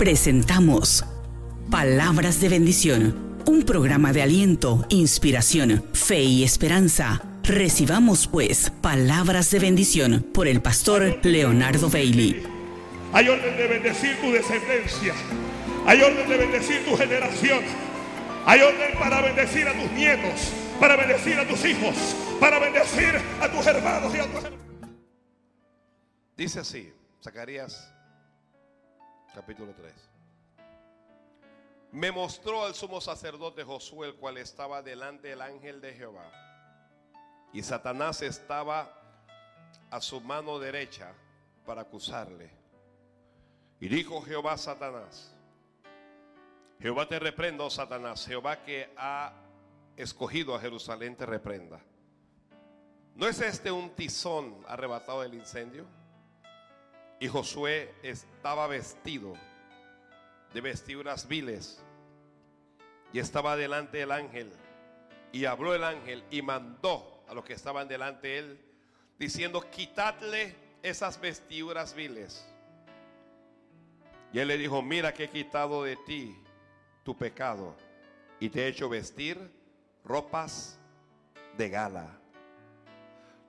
presentamos Palabras de Bendición, un programa de aliento, inspiración, fe y esperanza. Recibamos pues palabras de bendición por el pastor Leonardo Bailey. Hay orden de bendecir tu descendencia. Hay orden de bendecir tu generación. Hay orden para bendecir a tus nietos, para bendecir a tus hijos, para bendecir a tus hermanos y a tus hermanos. Dice así, Zacarías capítulo 3. Me mostró al sumo sacerdote Josué, el cual estaba delante del ángel de Jehová. Y Satanás estaba a su mano derecha para acusarle. Y dijo Jehová Satanás, Jehová te reprenda, oh Satanás, Jehová que ha escogido a Jerusalén te reprenda. ¿No es este un tizón arrebatado del incendio? Y Josué estaba vestido de vestiduras viles y estaba delante del ángel. Y habló el ángel y mandó a los que estaban delante de él, diciendo, quitadle esas vestiduras viles. Y él le dijo, mira que he quitado de ti tu pecado y te he hecho vestir ropas de gala.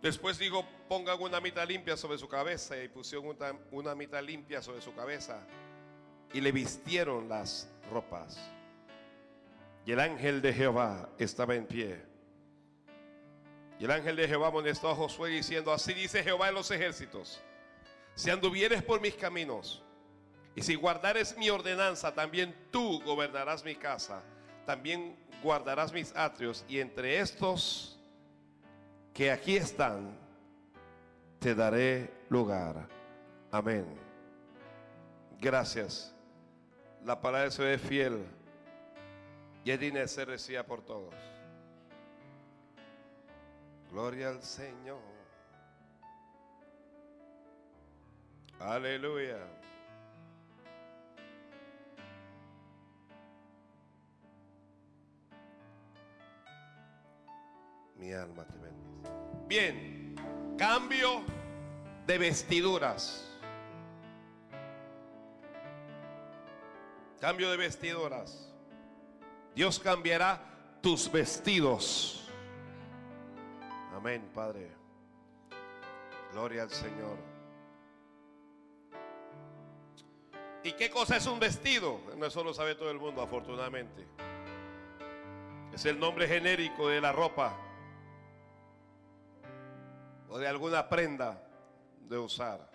Después dijo, pongan una mitad limpia sobre su cabeza y pusieron una, mitad limpia sobre su cabeza y le vistieron las ropas. Y el ángel de Jehová estaba en pie. Y el ángel de Jehová amonestó a Josué diciendo, así dice Jehová en los ejércitos, si anduvieres por mis caminos y si guardares mi ordenanza, también tú gobernarás mi casa, también guardarás mis atrios y entre estos que aquí están, te daré lugar. Amén. Gracias. La palabra es fiel y es digna de ser por todos. Gloria al Señor. Aleluya. Mi alma te bendice. Bien, cambio de vestiduras. Cambio de vestiduras. Dios cambiará tus vestidos. Amén, Padre. Gloria al Señor. ¿Y qué cosa es un vestido? No eso lo sabe todo el mundo, afortunadamente. Es el nombre genérico de la ropa o de alguna prenda de usar.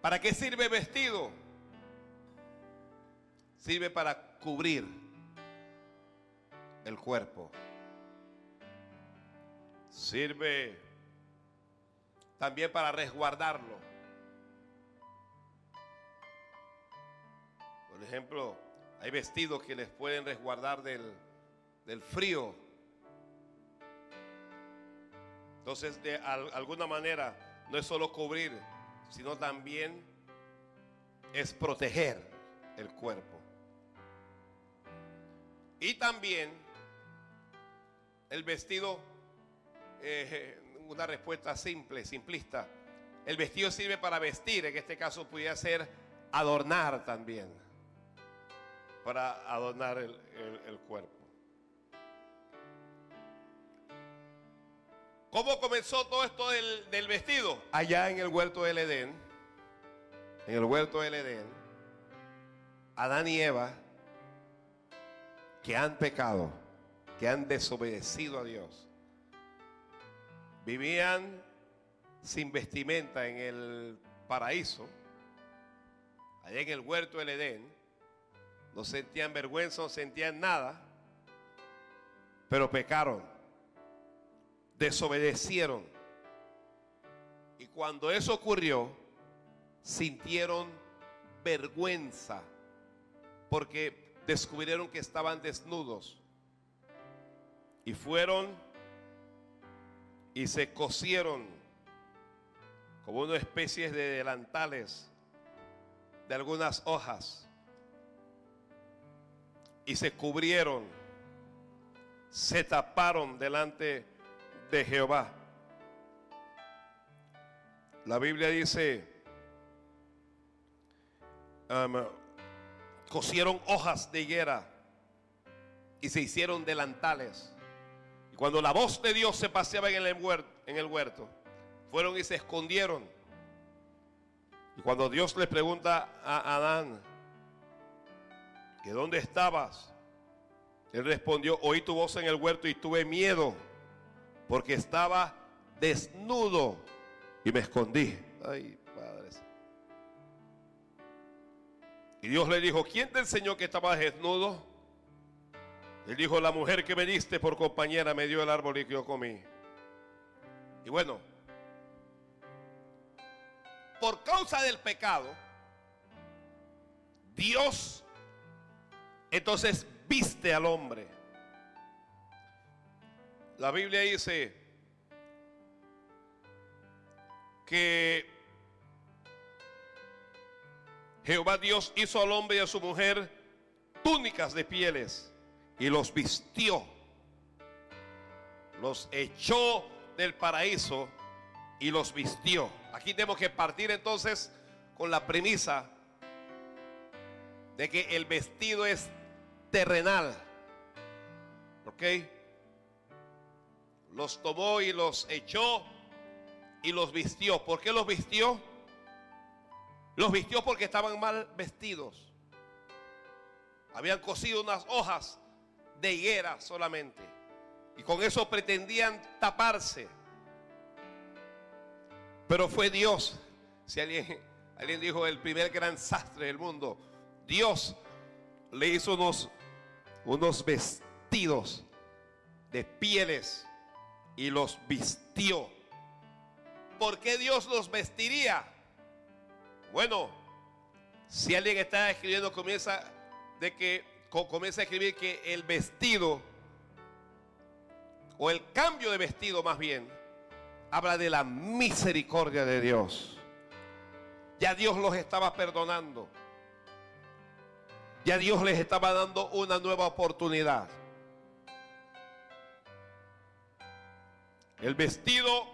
¿Para qué sirve vestido? Sirve para cubrir el cuerpo. Sirve también para resguardarlo. Por ejemplo, hay vestidos que les pueden resguardar del, del frío entonces, de alguna manera, no es solo cubrir, sino también es proteger el cuerpo. Y también el vestido, eh, una respuesta simple, simplista. El vestido sirve para vestir, en este caso pudiera ser adornar también, para adornar el cuerpo. ¿Cómo comenzó todo esto del, vestido? Allá en el huerto del Edén, en el huerto del Edén, Adán y Eva, que han pecado, que han desobedecido a Dios, vivían sin vestimenta en el paraíso, allá en el huerto del Edén, no sentían vergüenza, no sentían nada, pero pecaron desobedecieron. Y cuando eso ocurrió, sintieron vergüenza porque descubrieron que estaban desnudos. Y fueron y se cosieron como una especie de delantales de algunas hojas. Y se cubrieron, se taparon delante de Jehová. La Biblia dice um, cosieron hojas de higuera y se hicieron delantales. Y cuando la voz de Dios se paseaba en el huerto, en el huerto fueron y se escondieron. Y cuando Dios le pregunta a Adán, ¿que dónde estabas? Él respondió, oí tu voz en el huerto y tuve miedo porque estaba desnudo y me escondí. Ay, padres. Y Dios le dijo, ¿quién te enseñó que estabas desnudo? Él dijo, la mujer que me diste por compañera me dio el árbol y que yo comí. Y bueno, por causa del pecado, Dios entonces viste al hombre. La Biblia dice que Jehová Dios hizo al hombre y a su mujer túnicas de pieles y los vistió. Los echó del paraíso y los vistió. Aquí tenemos que partir entonces con la premisa de que el vestido es terrenal. ¿Ok? Los tomó y los echó y los vistió. ¿Por qué los vistió? Los vistió porque estaban mal vestidos. Habían cosido unas hojas de higuera solamente. Y con eso pretendían taparse. Pero fue Dios. Si alguien, alguien dijo el primer gran sastre del mundo, Dios le hizo unos, unos vestidos de pieles y los vistió. ¿Por qué Dios los vestiría? Bueno, si alguien está escribiendo, comienza de que comienza a escribir que el vestido o el cambio de vestido más bien habla de la misericordia de Dios. Ya Dios los estaba perdonando. Ya Dios les estaba dando una nueva oportunidad. El vestido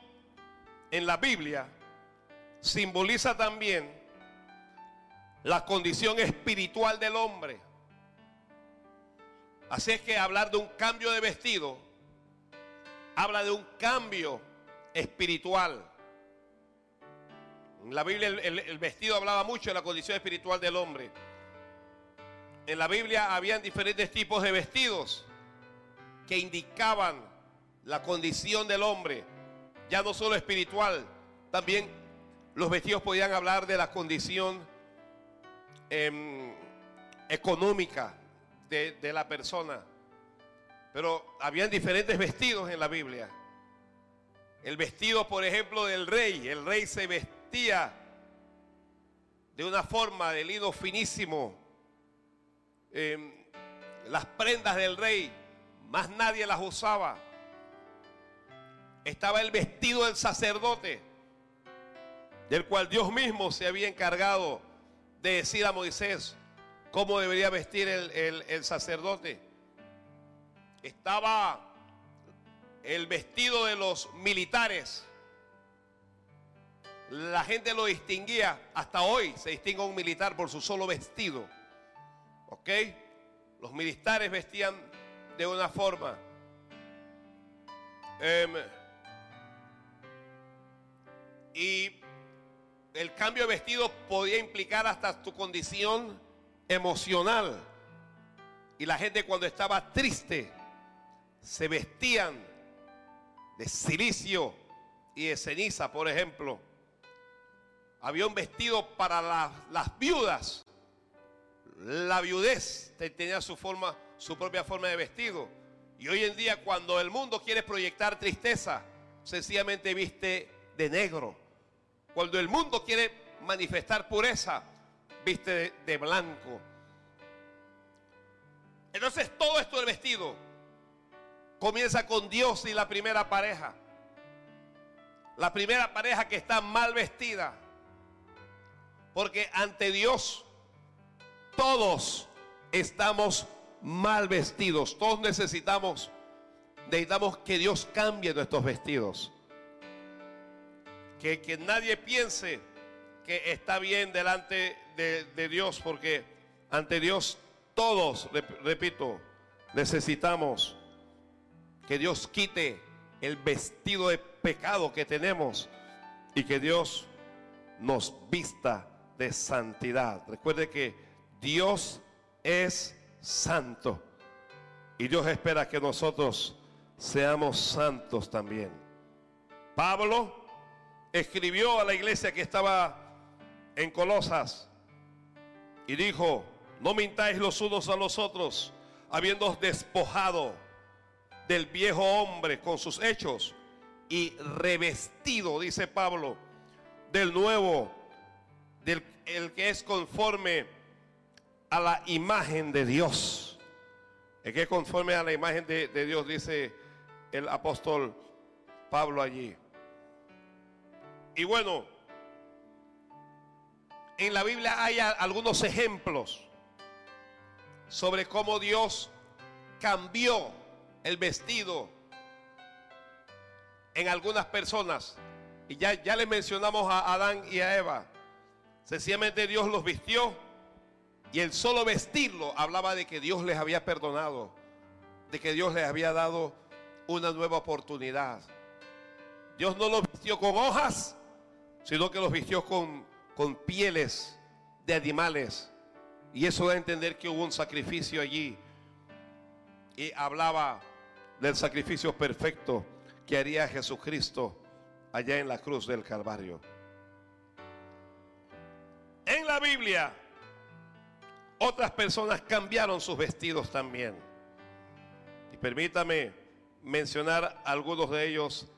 en la Biblia simboliza también la condición espiritual del hombre. Así es que hablar de un cambio de vestido habla de un cambio espiritual. En la Biblia el, vestido hablaba mucho de la condición espiritual del hombre. En la Biblia habían diferentes tipos de vestidos que indicaban la condición del hombre, ya no solo espiritual, también los vestidos podían hablar de la condición em, económica de, la persona. Pero habían diferentes vestidos en la Biblia. El vestido, por ejemplo, del rey. El rey se vestía de una forma de lino finísimo. Em, las prendas del rey, más nadie las usaba. Estaba el vestido del sacerdote, del cual Dios mismo se había encargado de decir a Moisés cómo debería vestir el, sacerdote. Estaba el vestido de los militares. La gente lo distinguía, hasta hoy se distingue un militar por su solo vestido. ¿Ok? Los militares vestían de una forma. Em, y el cambio de vestido podía implicar hasta tu condición emocional. Y la gente cuando estaba triste se vestían de silicio y de ceniza, por ejemplo. Había un vestido para las viudas. La viudez tenía su forma, su propia forma de vestido. Y hoy en día cuando el mundo quiere proyectar tristeza, sencillamente viste de negro. Cuando el mundo quiere manifestar pureza, viste de blanco. Entonces todo esto del vestido Comienza con Dios y la primera pareja. La primera pareja que está mal vestida. Porque ante Dios todos estamos mal vestidos. Todos necesitamos, necesitamos que Dios cambie nuestros vestidos. Que, nadie piense que está bien delante de Dios porque ante Dios todos, repito, necesitamos que Dios quite el vestido de pecado que tenemos y que Dios nos vista de santidad. Recuerde que Dios es santo y Dios espera que nosotros seamos santos también. Pablo escribió a la iglesia que estaba en Colosas y dijo, no mintáis los unos a los otros, habiendo despojado del viejo hombre con sus hechos y revestido, dice Pablo, del nuevo, del el que es conforme a la imagen de Dios. El que es conforme a la imagen de, de Dios, dice el apóstol Pablo allí. Y bueno, en la Biblia hay algunos ejemplos sobre cómo Dios cambió el vestido en algunas personas. Y ya, ya le mencionamos a Adán y a Eva. Sencillamente Dios los vistió y el solo vestirlo hablaba de que Dios les había perdonado, de que Dios les había dado una nueva oportunidad. Dios no los vistió con hojas, sino que los vistió con, con pieles de animales y eso da a entender que hubo un sacrificio allí. Y hablaba del sacrificio perfecto que haría Jesucristo allá en la cruz del Calvario. En la Biblia, otras personas cambiaron sus vestidos también. Y permítame mencionar algunos de ellos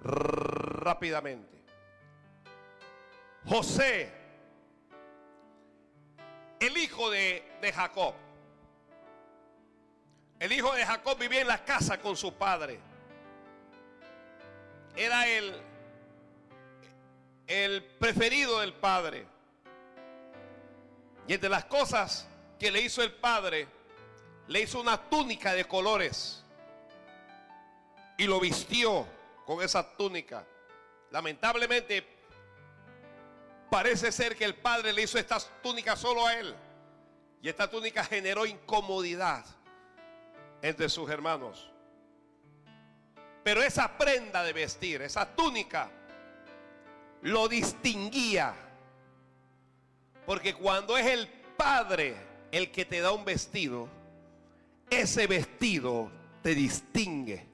rápidamente. José el hijo de, Jacob. El hijo de Jacob vivía en la casa con su padre. Era el, el preferido del padre. Y entre las cosas que le hizo el padre, le hizo una túnica de colores. Y lo vistió con esa túnica. Lamentablemente Parece ser que el padre le hizo esta túnica solo a él. Y esta túnica generó incomodidad entre sus hermanos. Pero esa prenda de vestir, esa túnica, lo distinguía. Porque cuando es el padre el que te da un vestido, ese vestido te distingue.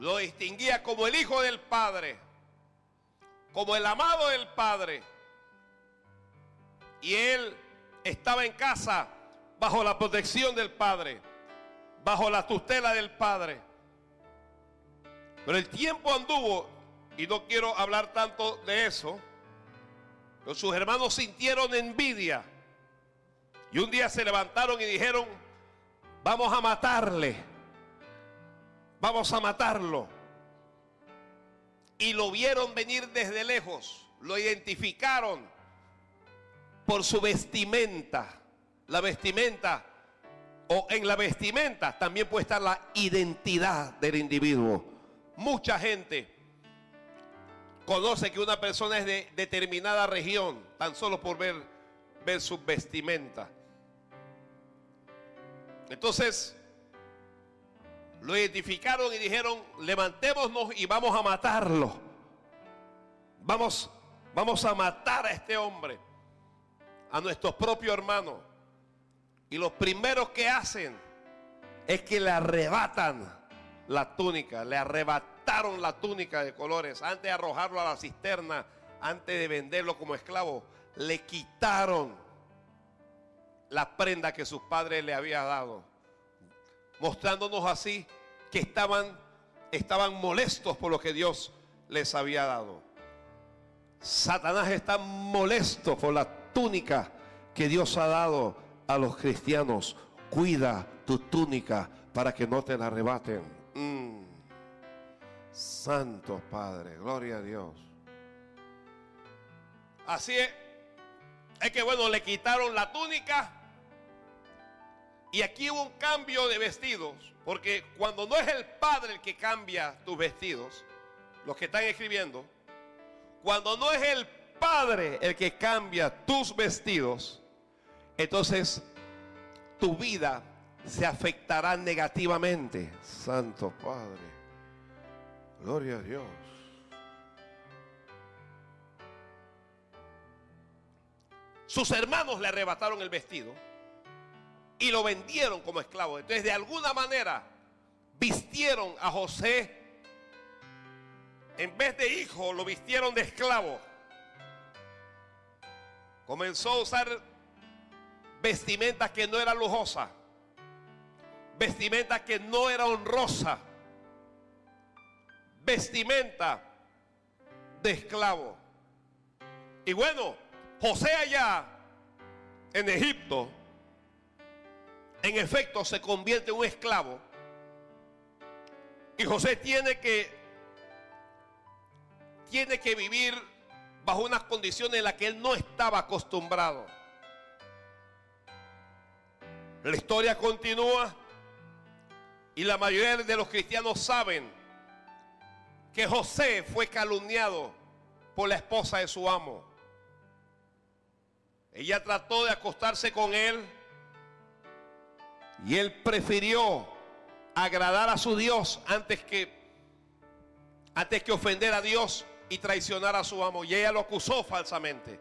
Lo distinguía como el hijo del padre como el amado del Padre. Y él estaba en casa bajo la protección del Padre, bajo la tutela del Padre. Pero el tiempo anduvo, y no quiero hablar tanto de eso, pero sus hermanos sintieron envidia. Y un día se levantaron y dijeron, vamos a matarle, vamos a matarlo y lo vieron venir desde lejos, lo identificaron por su vestimenta. La vestimenta, o en la vestimenta también puede estar la identidad del individuo. Mucha gente conoce que una persona es de determinada región tan solo por ver, ver su vestimenta. Entonces, lo identificaron y dijeron, levantémonos y vamos a matarlo. Vamos, vamos a matar a este hombre, a nuestros propios hermanos. Y los primeros que hacen es que le arrebatan la túnica, le arrebataron la túnica de colores antes de arrojarlo a la cisterna, antes de venderlo como esclavo, le quitaron la prenda que sus padres le habían dado mostrándonos así que estaban, estaban molestos por lo que Dios les había dado. Satanás está molesto por la túnica que Dios ha dado a los cristianos. Cuida tu túnica para que no te la arrebaten. Mm. Santo Padre, gloria a Dios. Así es, es que bueno, le quitaron la túnica y aquí hubo un cambio de vestidos, porque cuando no es el padre el que cambia tus vestidos, los que están escribiendo, cuando no es el Padre el que cambia tus vestidos, entonces tu vida se afectará negativamente. Santo Padre. Gloria a Dios. Sus hermanos le arrebataron el vestido y lo vendieron como esclavo. Entonces, de alguna manera, vistieron a José, en vez de hijo, lo vistieron de esclavo. Comenzó a usar vestimenta que no era lujosa, vestimenta que no era honrosa, vestimenta de esclavo. Y bueno, José allá en Egipto, en efecto se convierte en un esclavo. Y José tiene que tiene que vivir bajo unas condiciones en las que él no estaba acostumbrado. La historia continúa y la mayoría de los cristianos saben que José fue calumniado por la esposa de su amo. Ella trató de acostarse con él y él prefirió agradar a su Dios antes que antes que ofender a Dios y traicionar a su amo. Y ella lo acusó falsamente.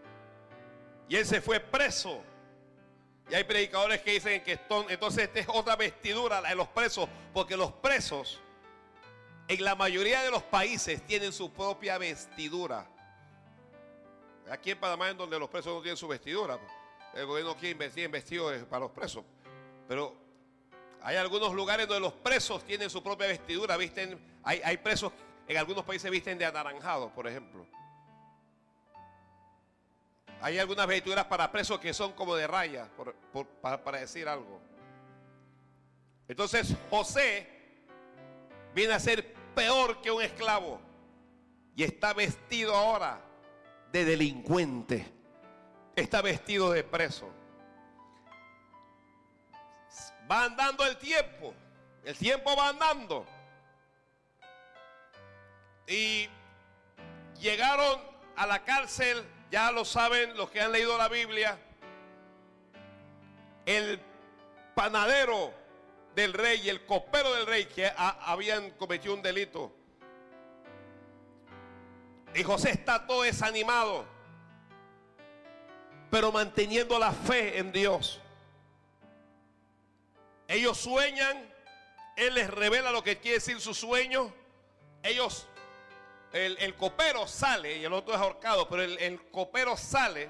Y él se fue preso. Y hay predicadores que dicen que entonces esta es otra vestidura de los presos, porque los presos en la mayoría de los países tienen su propia vestidura. Aquí en Panamá en donde los presos no tienen su vestidura. El gobierno quiere invertir en vestidos para los presos. Pero hay algunos lugares donde los presos tienen su propia vestidura. Visten, hay, presos, en algunos países visten de anaranjado, por ejemplo. Hay algunas vestiduras para presos que son como de raya, para decir algo. Entonces José viene a ser peor que un esclavo y está vestido ahora de delincuente. Está vestido de preso. Va andando el tiempo. El tiempo va andando. Y llegaron a la cárcel, ya lo saben los que han leído la Biblia, el panadero del rey el copero del rey que habían cometido un delito y José está todo desanimado, pero manteniendo la fe en Dios. Ellos sueñan, Él les revela lo que quiere decir su sueño. Ellos, el, copero sale y el otro es ahorcado, pero el, copero sale.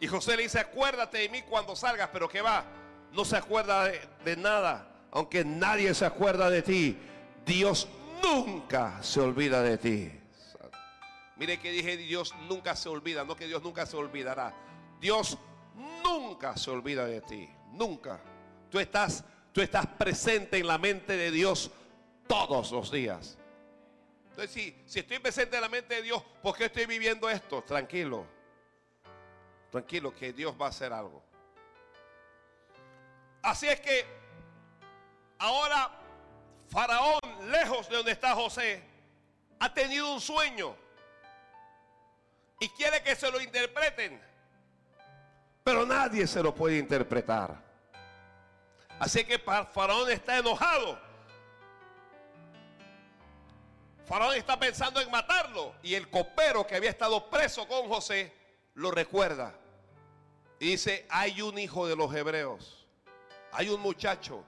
Y José le dice, acuérdate de mí cuando salgas, pero que va, no se acuerda de, de nada, aunque nadie se acuerda de ti. Dios nunca se olvida de ti. Mire que dije, Dios nunca se olvida, no que Dios nunca se olvidará. Dios nunca se olvida de ti, nunca. Tú estás, tú estás presente en la mente de Dios todos los días. Entonces, si, si estoy presente en la mente de Dios, ¿por qué estoy viviendo esto? Tranquilo, tranquilo, que Dios va a hacer algo. Así es que ahora Faraón, lejos de donde está José, ha tenido un sueño y quiere que se lo interpreten. Pero nadie se lo puede interpretar. Así que Faraón está enojado. Faraón está pensando en matarlo. Y el copero que había estado preso con José lo recuerda. Y dice, hay un hijo de los hebreos. Hay un muchacho.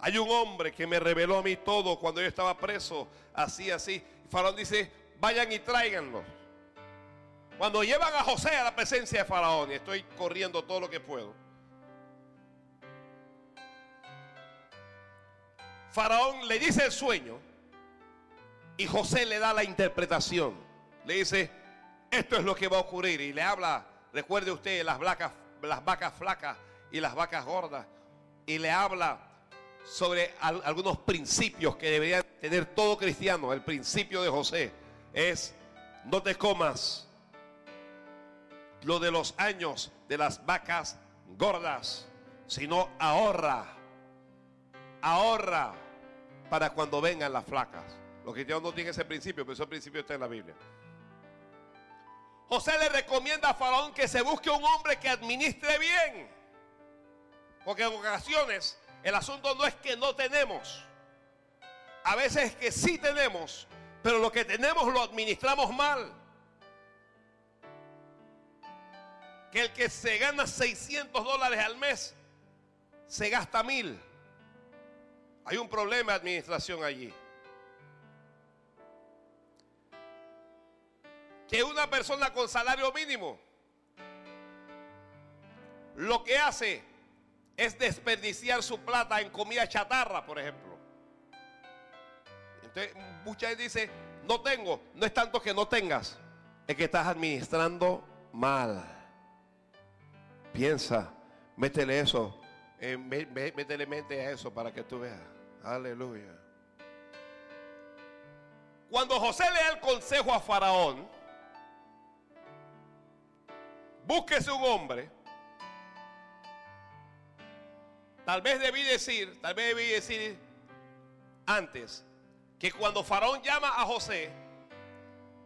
Hay un hombre que me reveló a mí todo cuando yo estaba preso. Así, así. Faraón dice, vayan y tráiganlo. Cuando llevan a José a la presencia de Faraón, y estoy corriendo todo lo que puedo. Faraón le dice el sueño y José le da la interpretación. Le dice, esto es lo que va a ocurrir. Y le habla, recuerde usted, las, vacas, las vacas flacas y las vacas gordas. Y le habla sobre algunos principios que debería tener todo cristiano. El principio de José es, no te comas lo de los años de las vacas gordas, sino ahorra, ahorra para cuando vengan las flacas. Los cristianos no tienen ese principio, pero ese principio está en la Biblia. José le recomienda a Faraón que se busque un hombre que administre bien. Porque en ocasiones el asunto no es que no tenemos. A veces es que sí tenemos, pero lo que tenemos lo administramos mal. Que el que se gana 600 dólares al mes se gasta mil. Hay un problema de administración allí. Que una persona con salario mínimo lo que hace es desperdiciar su plata en comida chatarra, por ejemplo. Entonces, mucha gente dice, no tengo. No es tanto que no tengas, es que estás administrando mal. Piensa, métele eso, eh, métele mente a eso para que tú veas. Aleluya. Cuando José le da el consejo a Faraón, búsquese un hombre. Tal vez debí decir, tal vez debí decir antes, que cuando Faraón llama a José,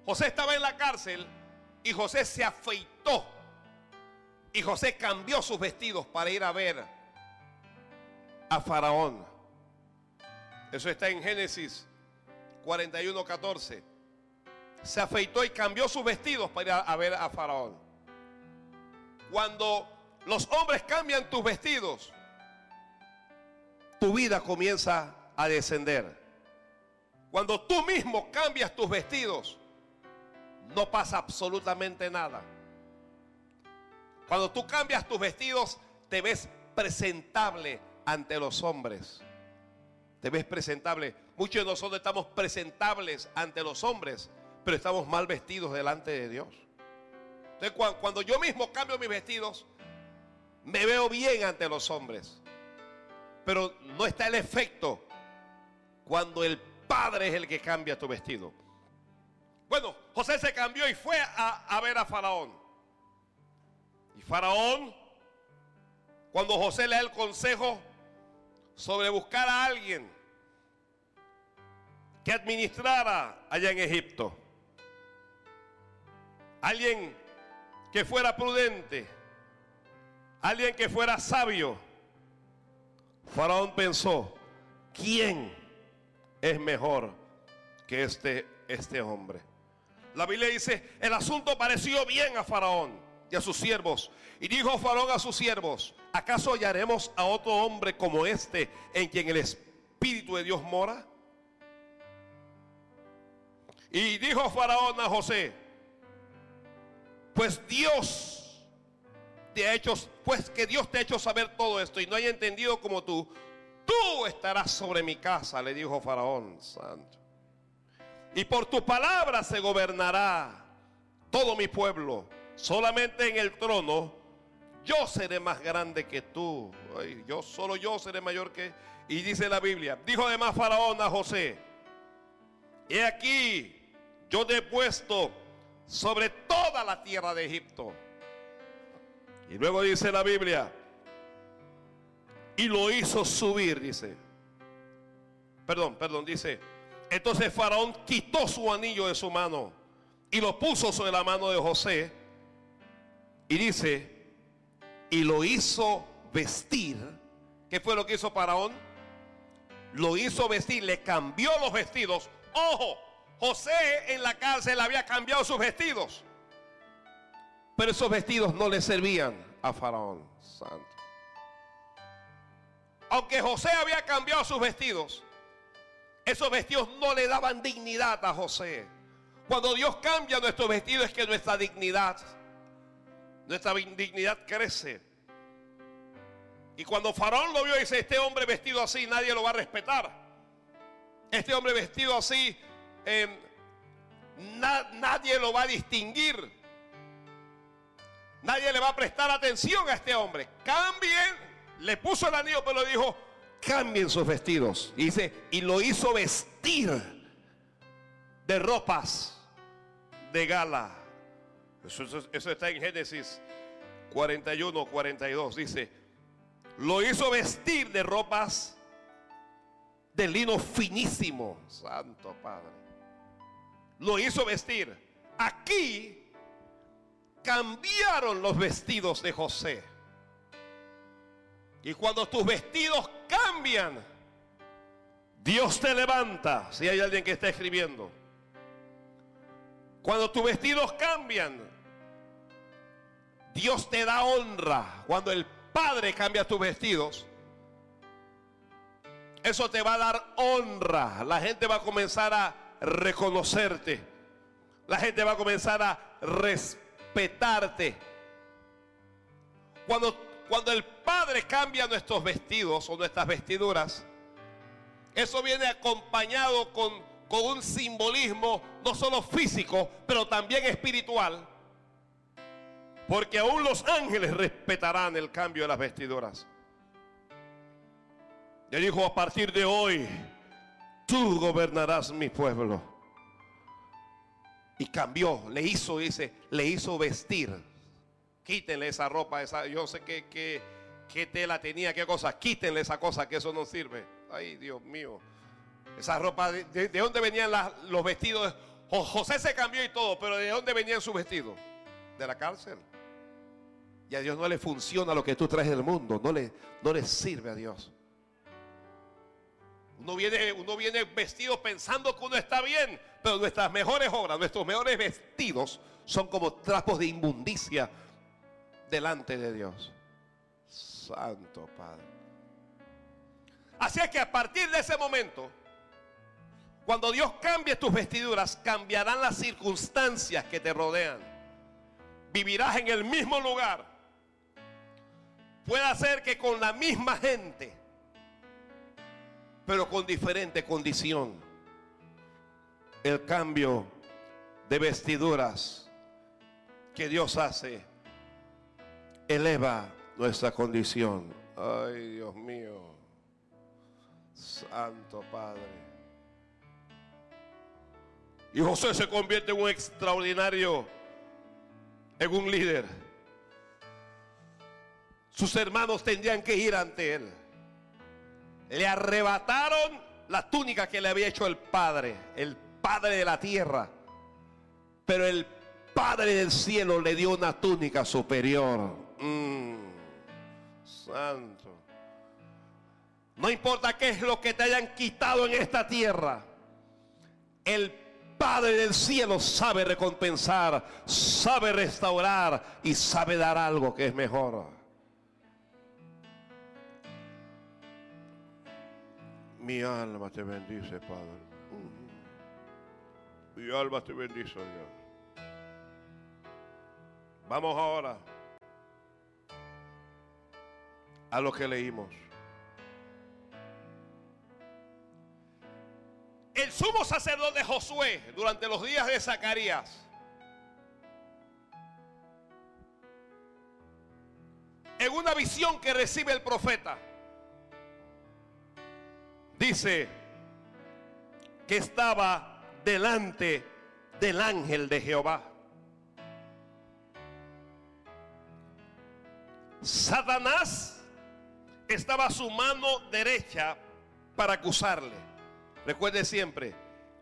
José estaba en la cárcel y José se afeitó. Y José cambió sus vestidos para ir a ver a Faraón. Eso está en Génesis 41, 14. Se afeitó y cambió sus vestidos para ir a ver a Faraón. Cuando los hombres cambian tus vestidos, tu vida comienza a descender. Cuando tú mismo cambias tus vestidos, no pasa absolutamente nada. Cuando tú cambias tus vestidos, te ves presentable ante los hombres. Te ves presentable. Muchos de nosotros estamos presentables ante los hombres, pero estamos mal vestidos delante de Dios. Entonces, cuando yo mismo cambio mis vestidos, me veo bien ante los hombres. Pero no está el efecto cuando el Padre es el que cambia tu vestido. Bueno, José se cambió y fue a, ver a Faraón. Y Faraón, cuando José le da el consejo sobre buscar a alguien que administrara allá en Egipto, alguien que fuera prudente, alguien que fuera sabio, Faraón pensó, ¿quién es mejor que este, este hombre. La Biblia dice, el asunto pareció bien a Faraón y a sus siervos. Y dijo Faraón a sus siervos, ¿acaso hallaremos a otro hombre como este en quien el Espíritu de Dios mora? Y dijo Faraón a José, pues Dios te ha hecho, pues que Dios te ha hecho saber todo esto y no haya entendido como tú, tú estarás sobre mi casa, le dijo Faraón Santo. Y por tu palabra se gobernará todo mi pueblo. Solamente en el trono yo seré más grande que tú. yo solo yo seré mayor que. Y dice la Biblia, dijo además Faraón a José, he aquí, yo te he puesto sobre toda la tierra de Egipto. Y luego dice la Biblia, y lo hizo subir, dice. Perdón, perdón, dice. Entonces Faraón quitó su anillo de su mano y lo puso sobre la mano de José. Y dice, y lo hizo vestir. ¿Qué fue lo que hizo Faraón? Lo hizo vestir, le cambió los vestidos. Ojo, José en la cárcel había cambiado sus vestidos. Pero esos vestidos no le servían a Faraón Santo aunque José había cambiado sus vestidos, esos vestidos no le daban dignidad a José. Cuando Dios cambia nuestros vestidos es que nuestra dignidad, nuestra dignidad crece. Y cuando Faraón lo vio, dice, este hombre vestido así, nadie lo va a respetar. Este hombre vestido así, em, nadie lo va a distinguir. Nadie le va a prestar atención a este hombre. Cambien le puso el anillo, pero dijo, cambien sus vestidos. Y dice, y lo hizo vestir de ropas de gala. Eso, está en Génesis 41, 42. Dice, lo hizo vestir de ropas de lino finísimo. Santo Padre. Lo hizo vestir. Aquí cambiaron los vestidos de José. Y cuando tus vestidos cambian, Dios te levanta. Si hay alguien que está escribiendo. Cuando tus vestidos cambian, Dios te da honra. Cuando el Padre cambia tus vestidos, eso te va a dar honra. La gente va a comenzar a reconocerte. La gente va a comenzar a respetarte. Cuando, cuando el Padre cambia nuestros vestidos o nuestras vestiduras, eso viene acompañado con, con un simbolismo no solo físico, pero también espiritual. Porque aún los ángeles respetarán el cambio de las vestiduras. Le dijo, a partir de hoy, tú gobernarás mi pueblo. Y cambió, le hizo, dice, le hizo vestir. Quítenle esa ropa, esa, yo sé que, que, que tela tenía, qué cosa, quítenle esa cosa, que eso no sirve. Ay, Dios mío. Esa ropa, ¿de, dónde venían los vestidos? José se cambió y todo, pero ¿de dónde venían sus vestidos? De la cárcel. Y a Dios no le funciona lo que tú traes del mundo, no le, no le sirve a Dios. Uno viene, vestido pensando que uno está bien, pero nuestras mejores obras, nuestros mejores vestidos son como trapos de inmundicia delante de Dios. Santo Padre. Así es que a partir de ese momento, cuando Dios cambie tus vestiduras, cambiarán las circunstancias que te rodean. Vivirás en el mismo lugar. Puede ser que con la misma gente pero con diferente condición. El cambio de vestiduras que Dios hace eleva nuestra condición. Ay, Dios mío. Santo Padre. Y José se convierte en un extraordinario, en un líder. Sus hermanos tendrían que ir ante él le arrebataron la túnica que le había hecho el Padre, el Padre de la tierra. Pero el Padre del cielo le dio una túnica superior. Mm, santo. No importa qué es lo que te hayan quitado en esta tierra. El Padre del cielo sabe recompensar, sabe restaurar y sabe dar algo que es mejor. Mi alma te bendice, Padre. Mi alma te bendice, Dios. Vamos ahora a lo que leímos. El sumo sacerdote Josué durante los días de Zacarías en una visión que recibe el profeta dice que estaba delante del ángel de Jehová. Satanás estaba a su mano derecha para acusarle. Recuerde siempre,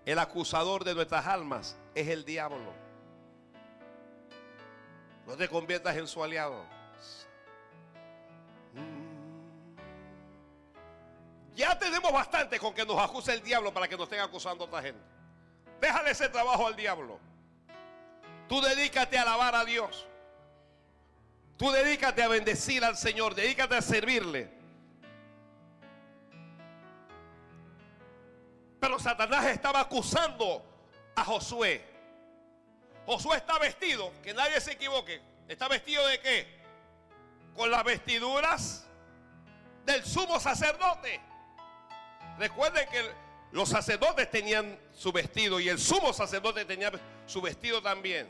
el acusador de nuestras almas es el diablo. No te conviertas en su aliado. Ya tenemos bastante con que nos acuse el diablo para que nos estén acusando a otra gente. Déjale ese trabajo al diablo. Tú dedícate a alabar a Dios. Tú dedícate a bendecir al Señor. Dedícate a servirle. Pero Satanás estaba acusando a Josué. Josué está vestido, que nadie se equivoque. ¿Está vestido de qué? Con las vestiduras del sumo sacerdote. Recuerden que los sacerdotes tenían su vestido y el sumo sacerdote tenía su vestido también.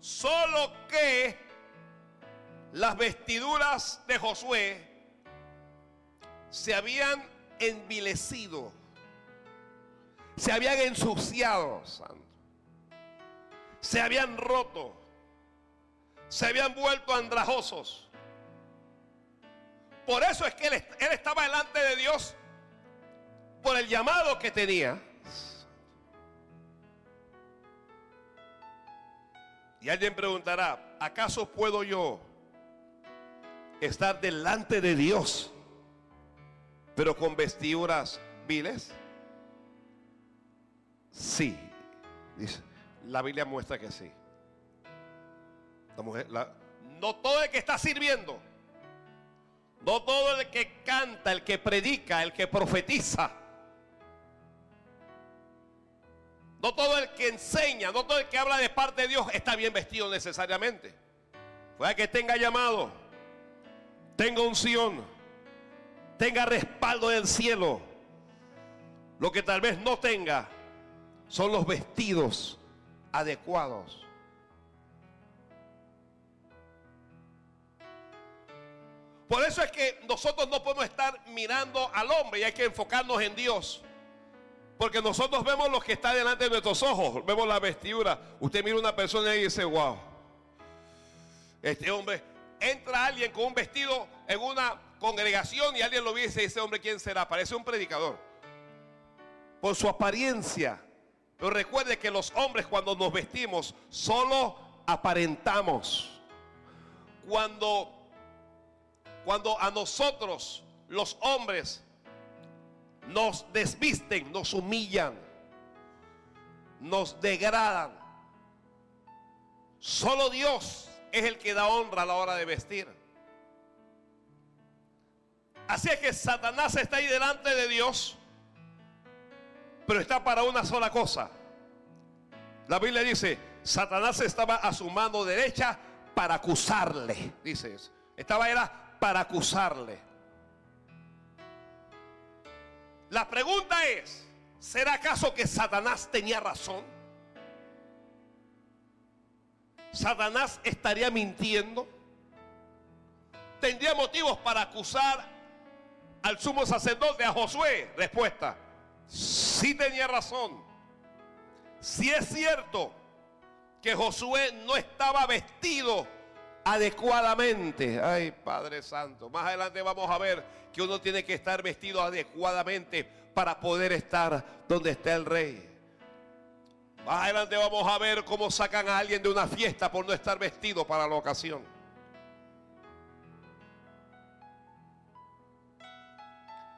Solo que las vestiduras de Josué se habían envilecido, se habían ensuciado, se habían roto, se habían vuelto andrajosos. Por eso es que él, él estaba delante de Dios por el llamado que tenía. Y alguien preguntará, ¿acaso puedo yo estar delante de Dios, pero con vestiduras viles? Sí, dice. La Biblia muestra que sí. La mujer, no todo el que está sirviendo, no todo el que canta, el que predica, el que profetiza, no todo el que enseña, no todo el que habla de parte de Dios está bien vestido necesariamente. Puede que tenga llamado, tenga unción, tenga respaldo del cielo. Lo que tal vez no tenga son los vestidos adecuados. Por eso es que nosotros no podemos estar mirando al hombre y hay que enfocarnos en Dios. Porque nosotros vemos lo que está delante de nuestros ojos, vemos la vestidura. Usted mira una persona y dice, wow, este hombre, entra alguien con un vestido en una congregación y alguien lo y dice, ese hombre quién será, parece un predicador. Por su apariencia. Pero recuerde que los hombres cuando nos vestimos solo aparentamos. Cuando cuando a nosotros los hombres nos desvisten, nos humillan, nos degradan. Solo Dios es el que da honra a la hora de vestir. Así es que Satanás está ahí delante de Dios pero está para una sola cosa. La Biblia dice, Satanás estaba a su mano derecha para acusarle, dice eso. Estaba era para acusarle. La pregunta es, ¿será acaso que Satanás tenía razón? ¿Satanás estaría mintiendo? ¿Tendría motivos para acusar al sumo sacerdote, a Josué? Respuesta, sí tenía razón. Si es cierto que Josué no estaba vestido adecuadamente. Ay, Padre Santo. Más adelante vamos a ver que uno tiene que estar vestido adecuadamente para poder estar donde está el rey. Más adelante vamos a ver cómo sacan a alguien de una fiesta por no estar vestido para la ocasión.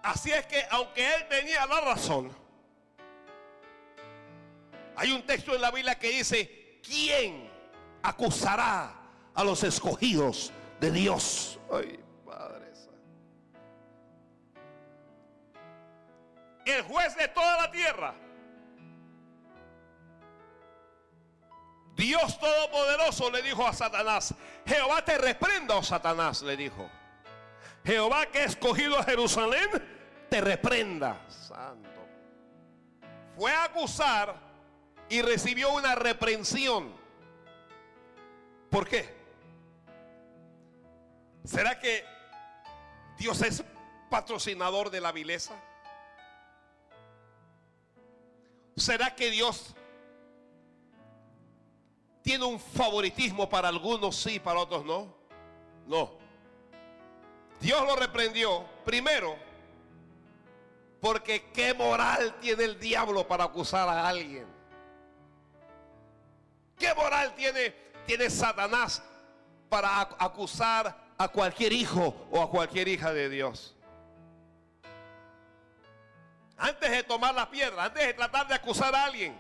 Así es que aunque él tenía la razón, hay un texto en la Biblia que dice, ¿quién acusará a los escogidos de Dios? Ay, Padre. El juez de toda la tierra. Dios Todopoderoso le dijo a Satanás, Jehová te reprenda, oh Satanás, le dijo. Jehová que ha escogido a Jerusalén, te reprenda. Santo. Fue a acusar y recibió una reprensión. ¿Por qué? ¿Será que Dios es patrocinador de la vileza? ¿Será que Dios tiene un favoritismo para algunos sí, para otros no? No. Dios lo reprendió primero porque qué moral tiene el diablo para acusar a alguien. ¿Qué moral tiene, tiene Satanás para acusar a cualquier hijo o a cualquier hija de Dios? Antes de tomar la piedra, antes de tratar de acusar a alguien,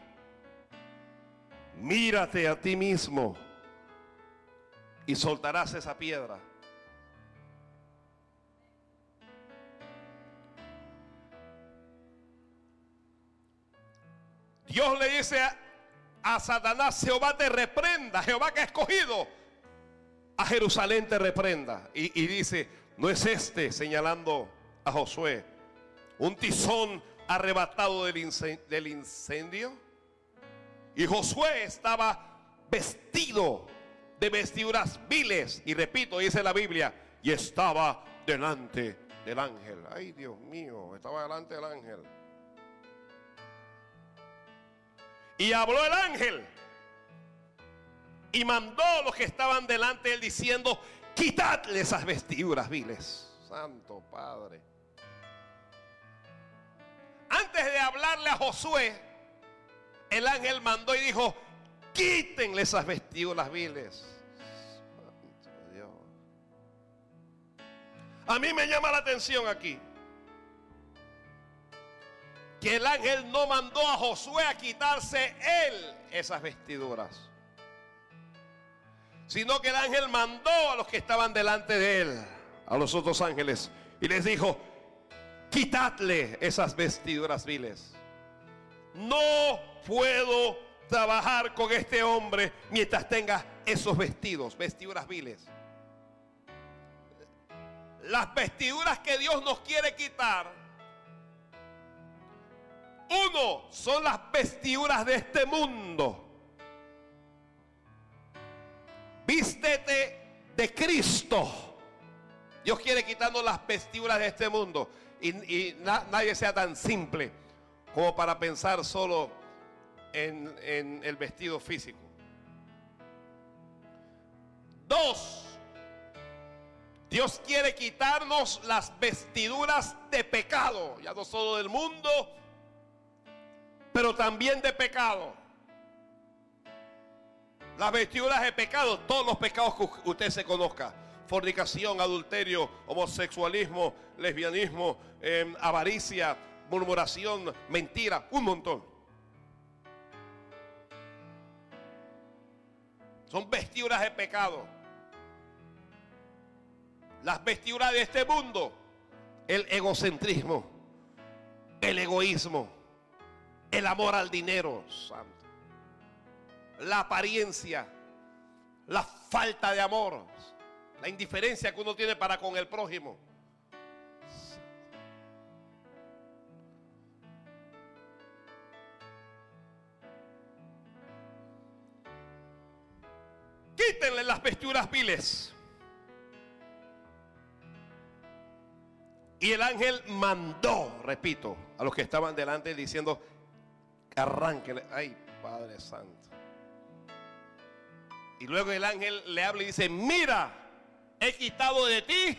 mírate a ti mismo y soltarás esa piedra. Dios le dice a, Satanás, Jehová te reprenda, Jehová que ha escogido, a Jerusalén te reprenda. Y, dice, no es este, señalando a Josué, un tizón arrebatado del incendio, del incendio. Y Josué estaba vestido de vestiduras viles. Y repito, dice la Biblia, y estaba delante del ángel. Ay, Dios mío, estaba delante del ángel. Y habló el ángel. Y mandó a los que estaban delante de él diciendo, quitadle esas vestiduras viles. Santo Padre. Antes de hablarle a Josué, el ángel mandó y dijo, quítenle esas vestiduras viles. Dios. A mí me llama la atención aquí que el ángel no mandó a Josué a quitarse él esas vestiduras, sino que el ángel mandó a los que estaban delante de él, a los otros ángeles, y les dijo, quitadle esas vestiduras viles. No puedo trabajar con este hombre mientras tenga esos vestidos, vestiduras viles. Las vestiduras que Dios nos quiere quitar uno son las vestiduras de este mundo. Vístete de Cristo. Dios quiere quitarnos las vestiduras de este mundo. Y, nadie sea tan simple como para pensar solo en, en el vestido físico. Dos, Dios quiere quitarnos las vestiduras de pecado, ya no solo del mundo, pero también de pecado. Las vestiduras de pecado, todos los pecados que usted se conozca. Fornicación, adulterio, homosexualismo, lesbianismo, em, avaricia, murmuración, mentira, un montón. Son vestiduras de pecado. Las vestiduras de este mundo, el egocentrismo, el egoísmo, el amor al dinero, santo. La apariencia, la falta de amor, la indiferencia que uno tiene para con el prójimo. Quítenle las vestiduras viles. Y el ángel mandó, repito, a los que estaban delante diciendo, Arránquele. Ay, Padre Santo. Y luego el ángel le habla y dice, mira, he quitado de ti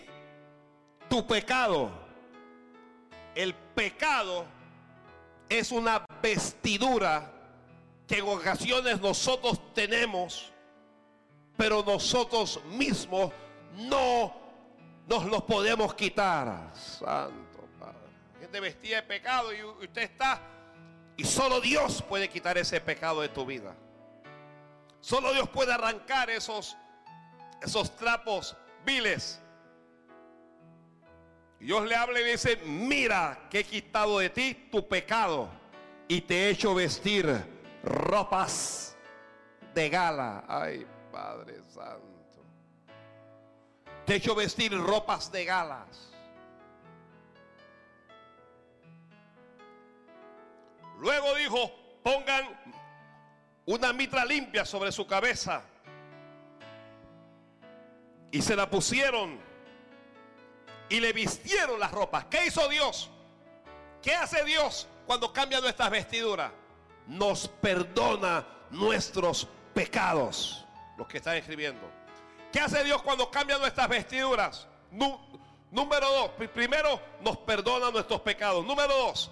tu pecado. El pecado es una vestidura que en ocasiones nosotros tenemos, pero nosotros mismos no nos los podemos quitar. Santo Padre. Gente vestida de pecado y usted está y solo Dios puede quitar ese pecado de tu vida. Solo Dios puede arrancar esos, esos trapos viles. Dios le habla y dice, mira que he quitado de ti tu pecado y te he hecho vestir ropas de gala. Ay, Padre Santo. Te he hecho vestir ropas de galas. Luego dijo, pongan una mitra limpia sobre su cabeza. Y se la pusieron y le vistieron las ropas. ¿Qué hizo Dios? ¿Qué hace Dios cuando cambia nuestras vestiduras? Nos perdona nuestros pecados. Los que están escribiendo. ¿Qué hace Dios cuando cambia nuestras vestiduras? número dos, primero nos perdona nuestros pecados. Número dos,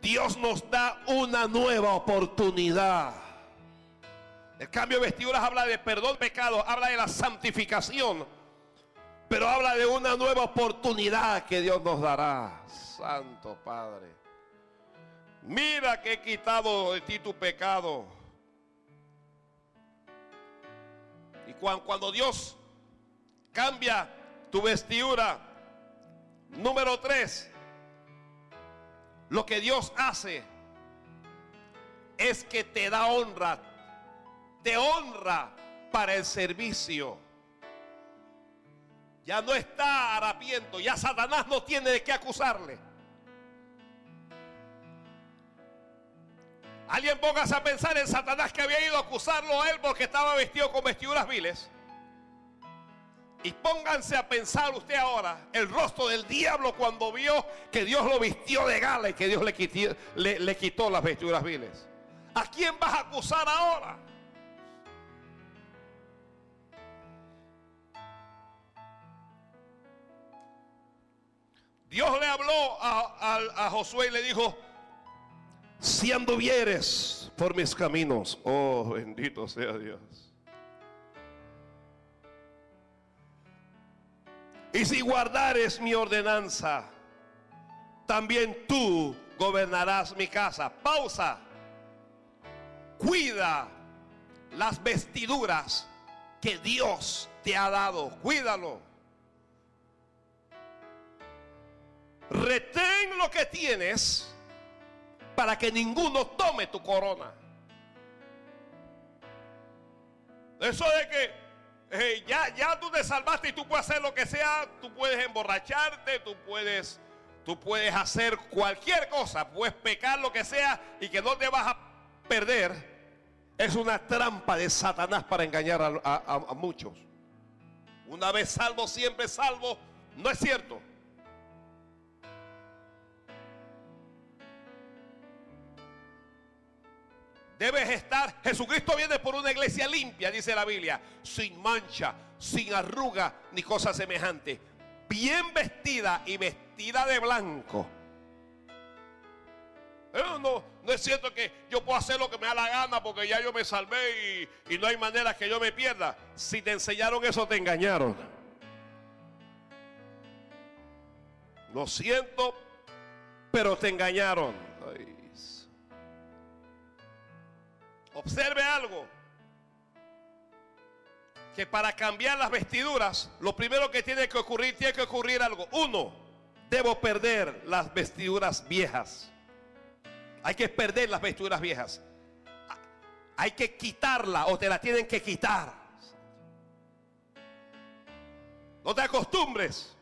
Dios nos da una nueva oportunidad. El cambio de vestiduras habla de perdón pecado, habla de la santificación, pero habla de una nueva oportunidad que Dios nos dará. Santo Padre, mira que he quitado de ti tu pecado. Y cuando Dios cambia tu vestidura, número tres, lo que Dios hace es que te da honra, te honra para el servicio. Ya no está harapiento, ya Satanás no tiene de qué acusarle. Alguien póngase a pensar en Satanás que había ido a acusarlo a él porque estaba vestido con vestiduras viles. Y pónganse a pensar usted ahora el rostro del diablo cuando vio que Dios lo vistió de gala y que Dios le quitó, le, quitó las vestiduras viles. ¿A quién vas a acusar ahora? Dios le habló a, a Josué y le dijo, si anduvieres por mis caminos, oh bendito sea Dios. Y si guardares mi ordenanza, también tú gobernarás mi casa. Pausa. Cuida las vestiduras que Dios te ha dado. Cuídalo. Retén lo que tienes para que ninguno tome tu corona. Eso de que ya, ya tú te salvaste y tú puedes hacer lo que sea, tú puedes emborracharte, tú puedes, tú puedes hacer cualquier cosa, puedes pecar lo que sea y que no te vas a perder. Es una trampa de Satanás para engañar a muchos. Una vez salvo, siempre salvo. No es cierto. Debes estar, Jesucristo viene por una iglesia limpia, dice la Biblia, sin mancha, sin arruga ni cosa semejante, bien vestida y vestida de blanco. Eh, no, no es cierto que yo puedo hacer lo que me da la gana porque ya yo me salvé y, y no hay manera que yo me pierda. Si te enseñaron eso, te engañaron. Lo siento, pero te engañaron. Observe algo. Que para cambiar las vestiduras, lo primero que tiene que ocurrir, tiene que ocurrir algo. Uno, debo perder las vestiduras viejas. Hay que perder las vestiduras viejas. Hay que quitarla o te la tienen que quitar. No te acostumbres.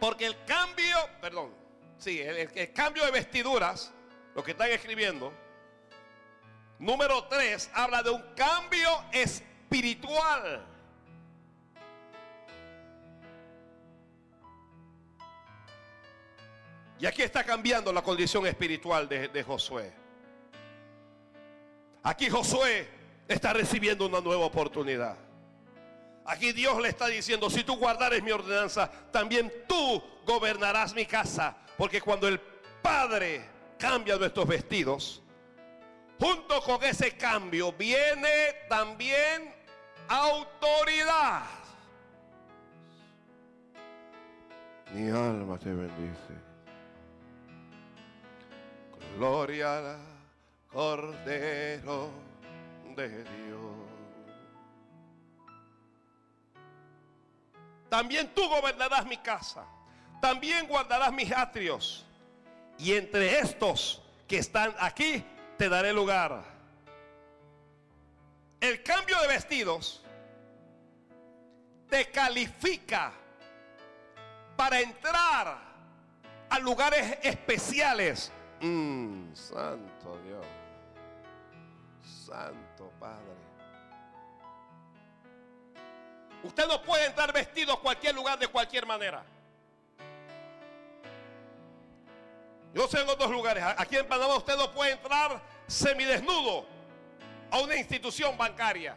Porque el cambio, perdón, sí, el, el cambio de vestiduras, lo que están escribiendo, Número 3 habla de un cambio espiritual. Y aquí está cambiando la condición espiritual de, de, Josué. Aquí Josué está recibiendo una nueva oportunidad. Aquí Dios le está diciendo, si tú guardares mi ordenanza, también tú gobernarás mi casa. Porque cuando el Padre cambia nuestros vestidos, Junto con ese cambio viene también autoridad. Mi alma te bendice. Gloria al Cordero de Dios. También tú gobernarás mi casa. También guardarás mis atrios. Y entre estos que están aquí te daré lugar. El cambio de vestidos te califica para entrar a lugares especiales. Mm, santo Dios. Santo Padre. Usted no puede entrar vestido a cualquier lugar de cualquier manera. Yo sé en otros lugares. Aquí en Panamá usted no puede entrar semidesnudo a una institución bancaria.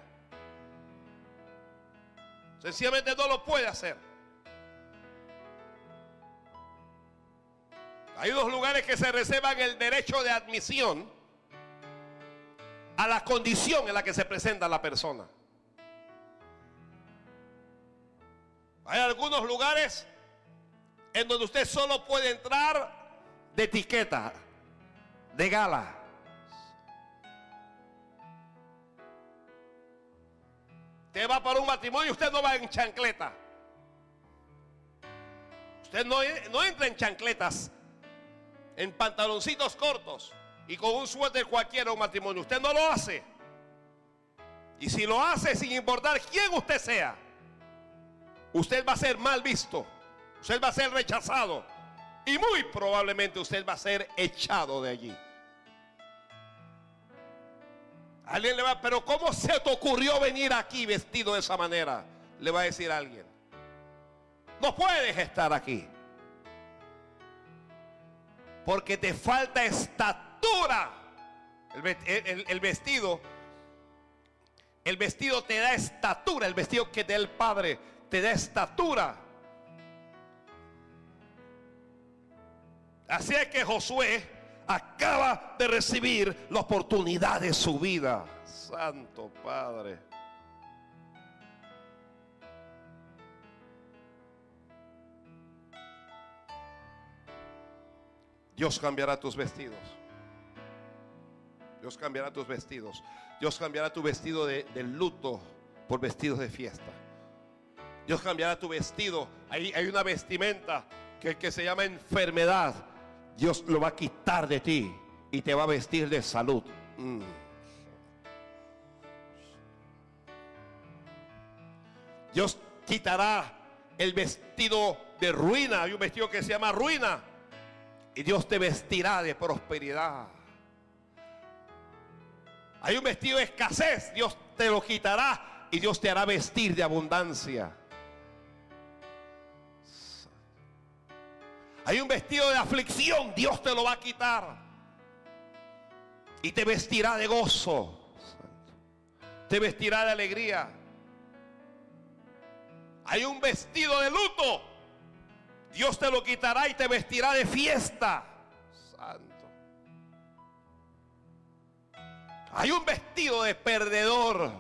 Sencillamente no lo puede hacer. Hay dos lugares que se reservan el derecho de admisión a la condición en la que se presenta la persona. Hay algunos lugares en donde usted solo puede entrar de etiqueta, de gala. Usted va para un matrimonio y usted no va en chancleta. Usted no, no entra en chancletas, en pantaloncitos cortos y con un suéter cualquiera un matrimonio. Usted no lo hace. Y si lo hace sin importar quién usted sea, usted va a ser mal visto. Usted va a ser rechazado. Y muy probablemente usted va a ser echado de allí. Alguien le va, pero ¿cómo se te ocurrió venir aquí vestido de esa manera? Le va a decir alguien. No puedes estar aquí. Porque te falta estatura. El, el, vestido, el vestido te da estatura. El vestido que te da el Padre te da estatura. Así es que Josué acaba de recibir la oportunidad de su vida. Santo Padre. Dios cambiará tus vestidos. Dios cambiará tus vestidos. Dios cambiará tu vestido de, luto por vestidos de fiesta. Dios cambiará tu vestido. Hay, hay una vestimenta que, que se llama enfermedad Dios lo va a quitar de ti y te va a vestir de salud. Mm. Dios quitará el vestido de ruina. Hay un vestido que se llama ruina. Y Dios te vestirá de prosperidad. Hay un vestido de escasez. Dios te lo quitará y Dios te hará vestir de abundancia. Hay un vestido de aflicción. Dios te lo va a quitar. Y te vestirá de gozo. Te vestirá de alegría. Hay un vestido de luto. Dios te lo quitará y te vestirá de fiesta. Santo. Hay un vestido de perdedor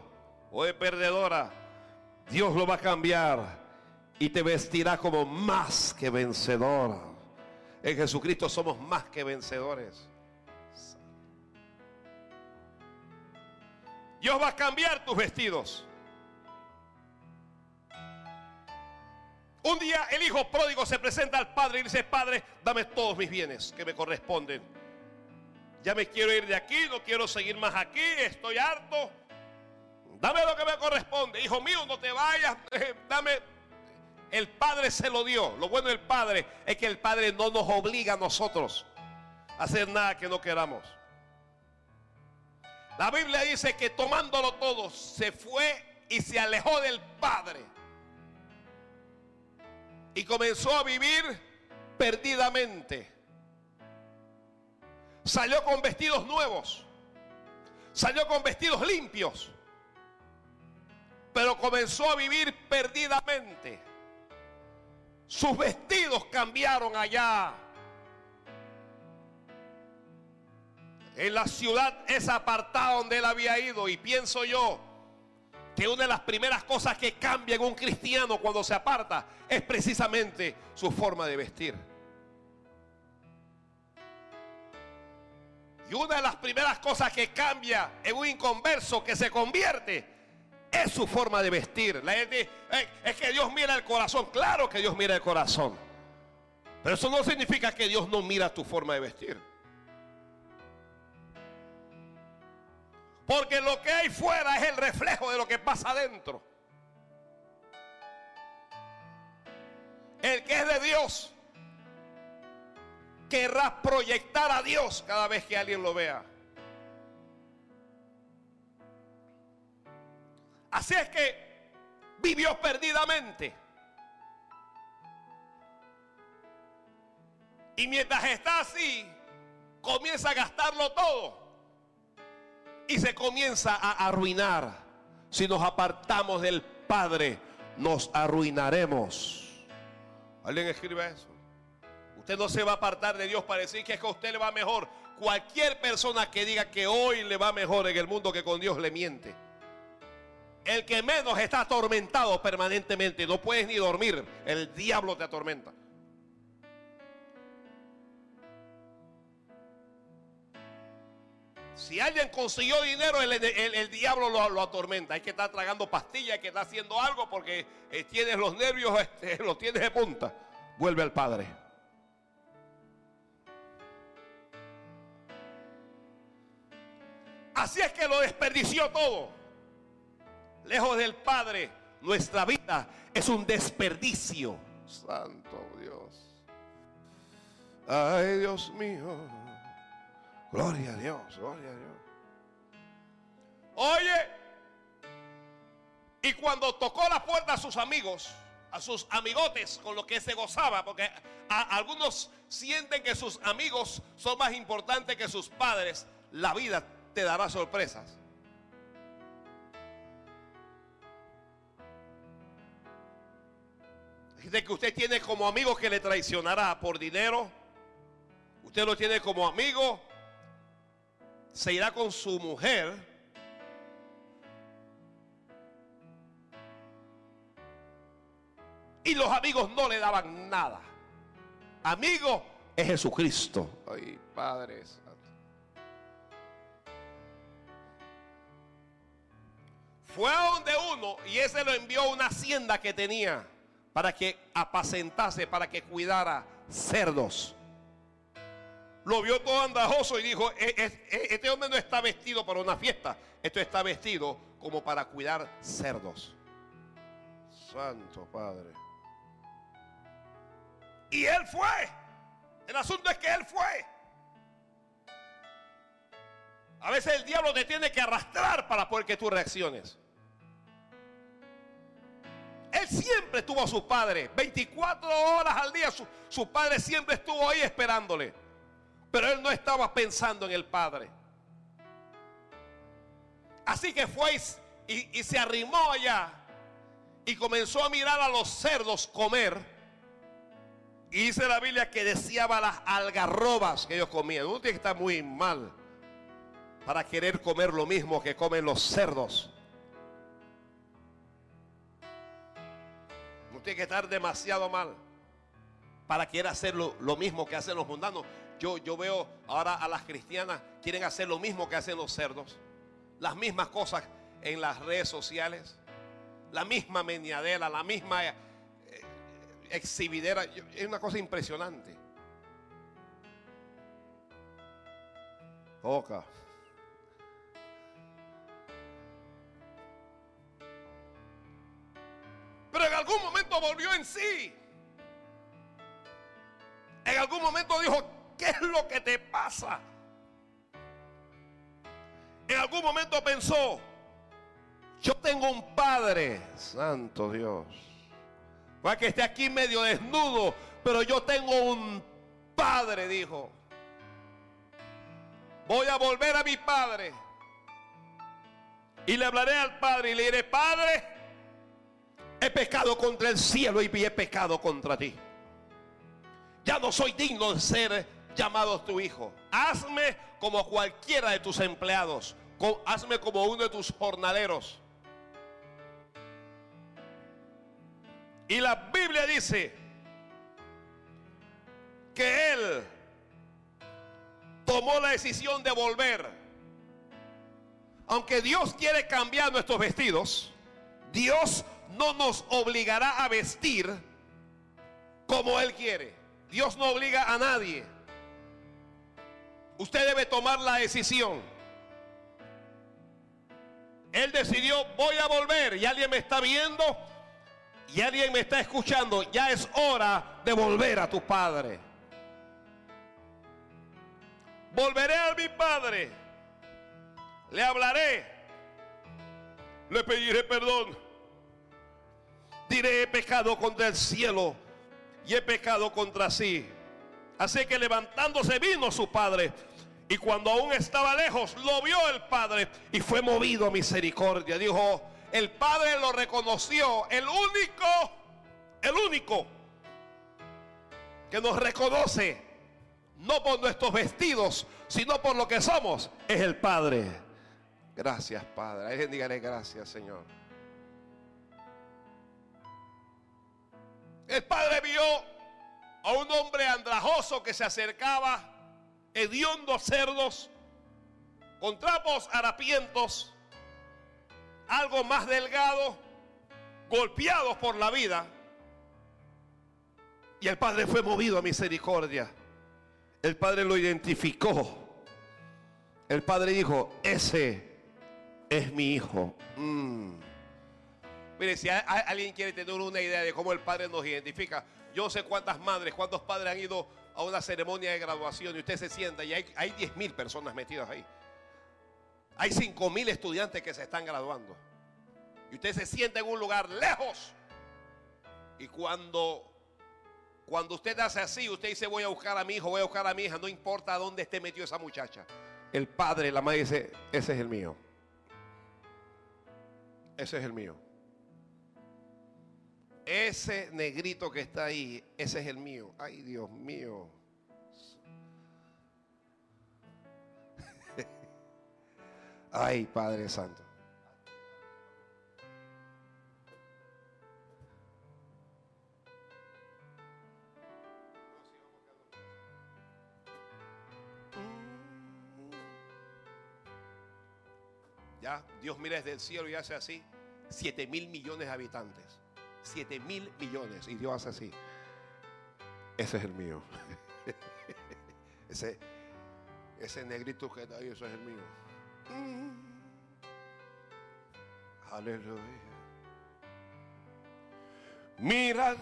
o de perdedora. Dios lo va a cambiar y te vestirá como más que vencedor. En Jesucristo somos más que vencedores. Dios va a cambiar tus vestidos. Un día el hijo pródigo se presenta al padre y dice, Padre, dame todos mis bienes que me corresponden. Ya me quiero ir de aquí, no quiero seguir más aquí, estoy harto. Dame lo que me corresponde. Hijo mío, no te vayas, dame. El padre se lo dio. Lo bueno del padre es que el padre no nos obliga a nosotros a hacer nada que no queramos. La Biblia dice que tomándolo todo se fue y se alejó del padre y comenzó a vivir perdidamente. Salió con vestidos nuevos, salió con vestidos limpios, pero comenzó a vivir perdidamente. Sus vestidos cambiaron allá. En la ciudad esa apartada donde él había ido. Y pienso yo, que una de las primeras cosas que cambia en un cristiano cuando se aparta es precisamente su forma de vestir. Y una de las primeras cosas que cambia en un inconverso que se convierte es su forma de vestir. Es que Dios mira el corazón. Claro que Dios mira el corazón. Pero eso no significa que Dios no mira tu forma de vestir. Porque lo que hay fuera es el reflejo de lo que pasa adentro. El que es de Dios querrá proyectar a Dios cada vez que alguien lo vea. Así es que vivió perdidamente. Y mientras está así, comienza a gastarlo todo y se comienza a arruinar. Si nos apartamos del Padre, nos arruinaremos. ¿Alguien escribe eso? Usted no se va a apartar de Dios para decir que es que a usted le va mejor. Cualquier persona que diga que hoy le va mejor en el mundo que con Dios le miente. El que menos está atormentado permanentemente, no puedes ni dormir, el diablo te atormenta. Si alguien consiguió dinero, el, diablo lo, atormenta. Hay que estar tragando pastillas, hay que estar haciendo algo porque eh, tienes los nervios, este, los tienes de punta. Vuelve al Padre. Así es que lo desperdició todo. Lejos del Padre, nuestra vida es un desperdicio. Santo Dios. Ay, Dios mío. Gloria a Dios, gloria a Dios. Oye, y cuando tocó la puerta a sus amigos, a sus amigotes con los que se gozaba, porque algunos sienten que sus amigos son más importantes que sus padres, la vida te dará sorpresas. De que usted tiene como amigo que le traicionará por dinero. Usted lo tiene como amigo se irá con su mujer. Y los amigos no le daban nada. Amigo es Jesucristo. Ay, Padre Fue a donde uno y ese lo envió a una hacienda que tenía para que apacentase, para que cuidara cerdos. Lo vio todo andajoso y dijo, e, e, e, este hombre no está vestido para una fiesta, esto está vestido como para cuidar cerdos. Santo Padre. Y él fue. El asunto es que él fue. A veces el diablo te tiene que arrastrar para poder que tú reacciones. Él siempre tuvo a su padre. 24 horas al día su, padre siempre estuvo ahí esperándole. Pero él no estaba pensando en el padre. Así que fue y, y se arrimó allá y comenzó a mirar a los cerdos comer. Y dice la Biblia que deseaba las algarrobas que ellos comían. Uno tiene que estar muy mal para querer comer lo mismo que comen los cerdos. Tiene que estar demasiado mal para querer hacer lo, mismo que hacen los mundanos. Yo, yo veo ahora a las cristianas quieren hacer lo mismo que hacen los cerdos. Las mismas cosas en las redes sociales. La misma meñadera, la misma eh, exhibidera. Es una cosa impresionante. Toca. Pero en algún momento volvió en sí. En algún momento dijo, ¿qué es lo que te pasa? En algún momento pensó, yo tengo un padre, santo Dios. Va que esté aquí medio desnudo, pero yo tengo un padre, dijo. Voy a volver a mi padre. Y le hablaré al padre y le diré, Padre, He pecado contra el cielo y he pecado contra ti. Ya no soy digno de ser llamado tu hijo. Hazme como cualquiera de tus empleados. Hazme como uno de tus jornaleros. Y la Biblia dice que él tomó la decisión de volver. Aunque Dios quiere cambiar nuestros vestidos, Dios no nos obligará a vestir como Él quiere. Dios no obliga a nadie. Usted debe tomar la decisión. Él decidió, voy a volver. Y alguien me está viendo y alguien me está escuchando. Ya es hora de volver a tu Padre. Volveré a mi Padre. Le hablaré. Le pediré perdón diré, he pecado contra el cielo y he pecado contra sí. Así que levantándose vino su padre. Y cuando aún estaba lejos, lo vio el padre y fue movido a misericordia. Dijo, el padre lo reconoció. El único, el único que nos reconoce, no por nuestros vestidos, sino por lo que somos, es el padre. Gracias, Padre. Alguien dígale gracias, Señor. El padre vio a un hombre andrajoso que se acercaba, hediondo cerdos, con trapos harapientos, algo más delgado, golpeados por la vida. Y el padre fue movido a misericordia. El padre lo identificó. El padre dijo, ese es mi hijo. Mm. Mire, si alguien quiere tener una idea de cómo el Padre nos identifica, yo sé cuántas madres, cuántos padres han ido a una ceremonia de graduación y usted se sienta y hay, hay 10 mil personas metidas ahí. Hay 5 mil estudiantes que se están graduando. Y usted se sienta en un lugar lejos. Y cuando, cuando usted hace así, usted dice voy a buscar a mi hijo, voy a buscar a mi hija, no importa dónde esté metido esa muchacha. El padre, la madre dice, ese es el mío. Ese es el mío. Ese negrito que está ahí, ese es el mío. Ay, Dios mío. Ay, Padre Santo. Ya, Dios mira desde el cielo y hace así. Siete mil millones de habitantes. 7 mil millones. Y Dios hace así. Ese es el mío. ese, ese negrito que está ahí, ese es el mío. Mm. Aleluya. Mirad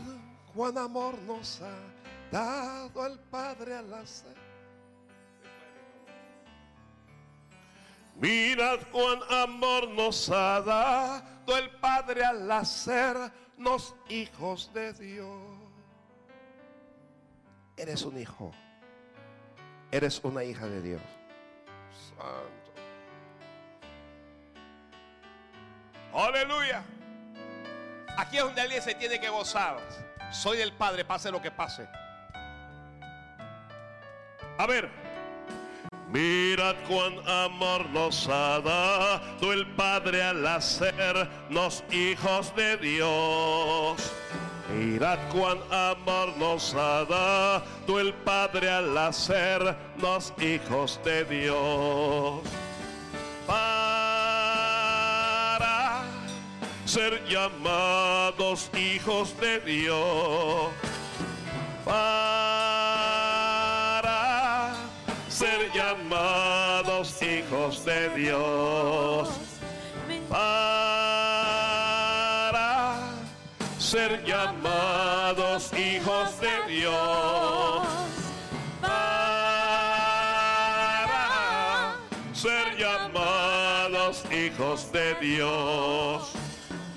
cuán amor nos ha dado el Padre al hacer. Mirad cuán amor nos ha dado el Padre al hacernos hijos de Dios. Eres un hijo. Eres una hija de Dios. Santo. Aleluya. Aquí es donde alguien se tiene que gozar. Soy del Padre, pase lo que pase. A ver. Mirad cuán amor nos ha dado el Padre al hacernos hijos de Dios. Mirad cuán amor nos ha dado el Padre al hacernos hijos de Dios. Para ser llamados hijos de Dios. Para ser llamados hijos de Dios. Para ser llamados hijos de Dios. Para ser llamados hijos de Dios.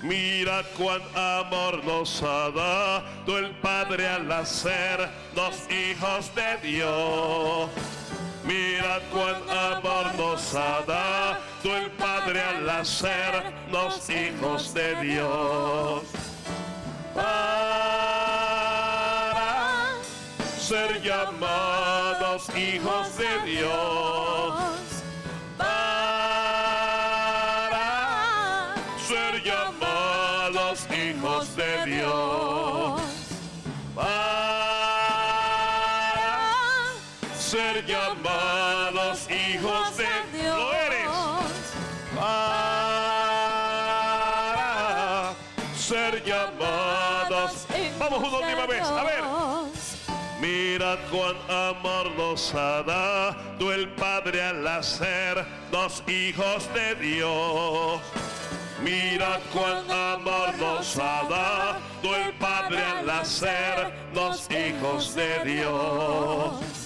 Mira cuán amor nos ha dado el Padre al hacernos hijos de Dios. Mira cuán amor nos ha dado el Padre al hacernos hijos de Dios. Para ser llamados hijos de Dios. Mirad cuán amor nos ha dado el Padre al hacernos hijos de Dios. Mirad cuán amor nos ha dado el Padre al hacernos hijos de Dios.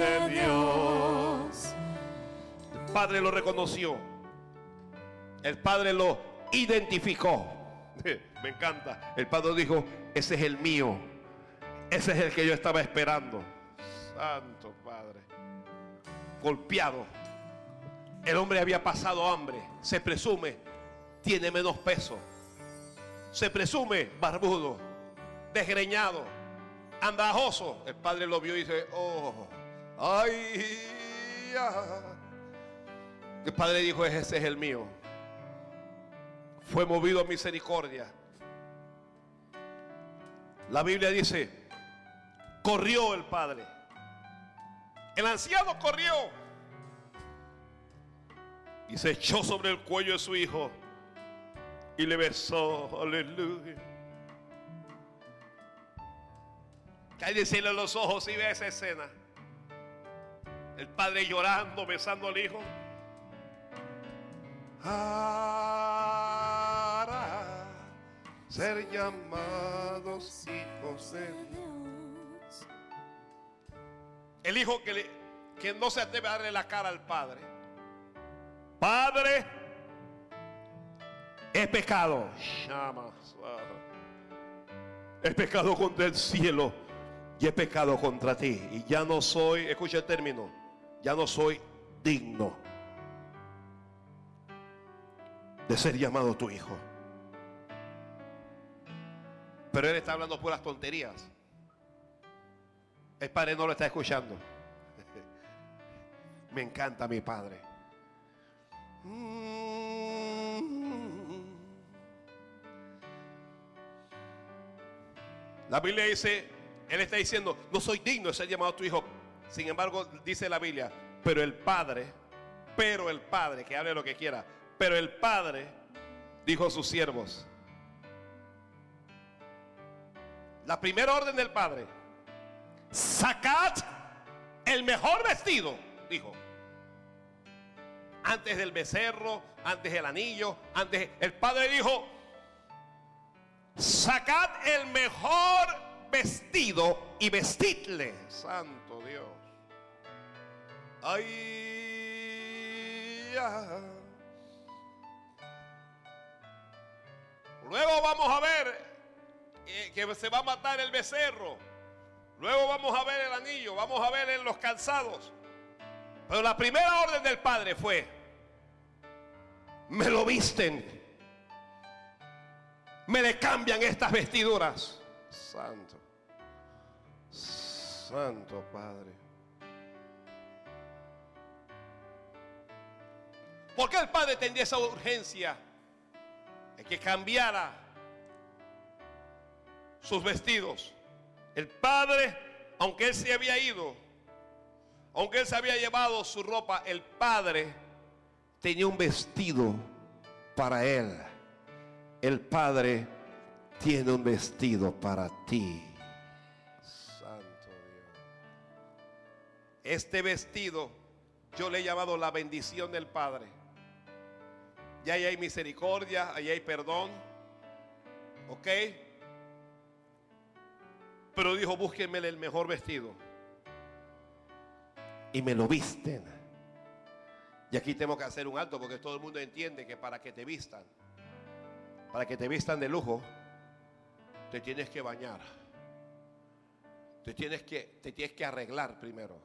De Dios. El Padre lo reconoció. El Padre lo identificó. Me encanta. El Padre dijo, ese es el mío. Ese es el que yo estaba esperando. Santo Padre. Golpeado. El hombre había pasado hambre. Se presume, tiene menos peso. Se presume barbudo, desgreñado, andajoso. El padre lo vio y dice, oh, ay, ya. El padre dijo, ese es el mío. Fue movido a misericordia. La Biblia dice, corrió el padre. El anciano corrió y se echó sobre el cuello de su hijo y le besó. Aleluya. Cállese los ojos y ve esa escena. El padre llorando, besando al hijo. Para ser llamados hijos de Dios. el hijo que, le, que no se atreve a darle la cara al padre. Padre, es pecado. Es pecado contra el cielo y es pecado contra ti. Y ya no soy, escucha el término, ya no soy digno de ser llamado tu hijo. Pero él está hablando puras tonterías. El padre no lo está escuchando. Me encanta mi padre. La Biblia dice, él está diciendo, no soy digno de ser llamado tu hijo. Sin embargo, dice la Biblia, pero el Padre, pero el Padre, que hable lo que quiera, pero el Padre dijo a sus siervos, la primera orden del Padre, sacad el mejor vestido, dijo. Antes del becerro, antes del anillo, antes el Padre dijo, sacad el mejor vestido y vestidle, santo Ay, Luego vamos a ver eh, que se va a matar el becerro. Luego vamos a ver el anillo, vamos a ver en los calzados. Pero la primera orden del Padre fue, me lo visten me le cambian estas vestiduras. Santo, Santo Padre. ¿Por qué el Padre tendría esa urgencia de que cambiara sus vestidos? El Padre, aunque Él se había ido, aunque Él se había llevado su ropa, el Padre tenía un vestido para Él el Padre tiene un vestido para ti. Santo Dios. Este vestido yo le he llamado la bendición del Padre. Y ahí hay misericordia, ahí hay perdón. ¿Ok? Pero dijo, búsquenme el mejor vestido. Y me lo visten. Y aquí tengo que hacer un alto porque todo el mundo entiende que para que te vistan para que te vistan de lujo, te tienes que bañar. Te tienes que, te tienes que arreglar primero.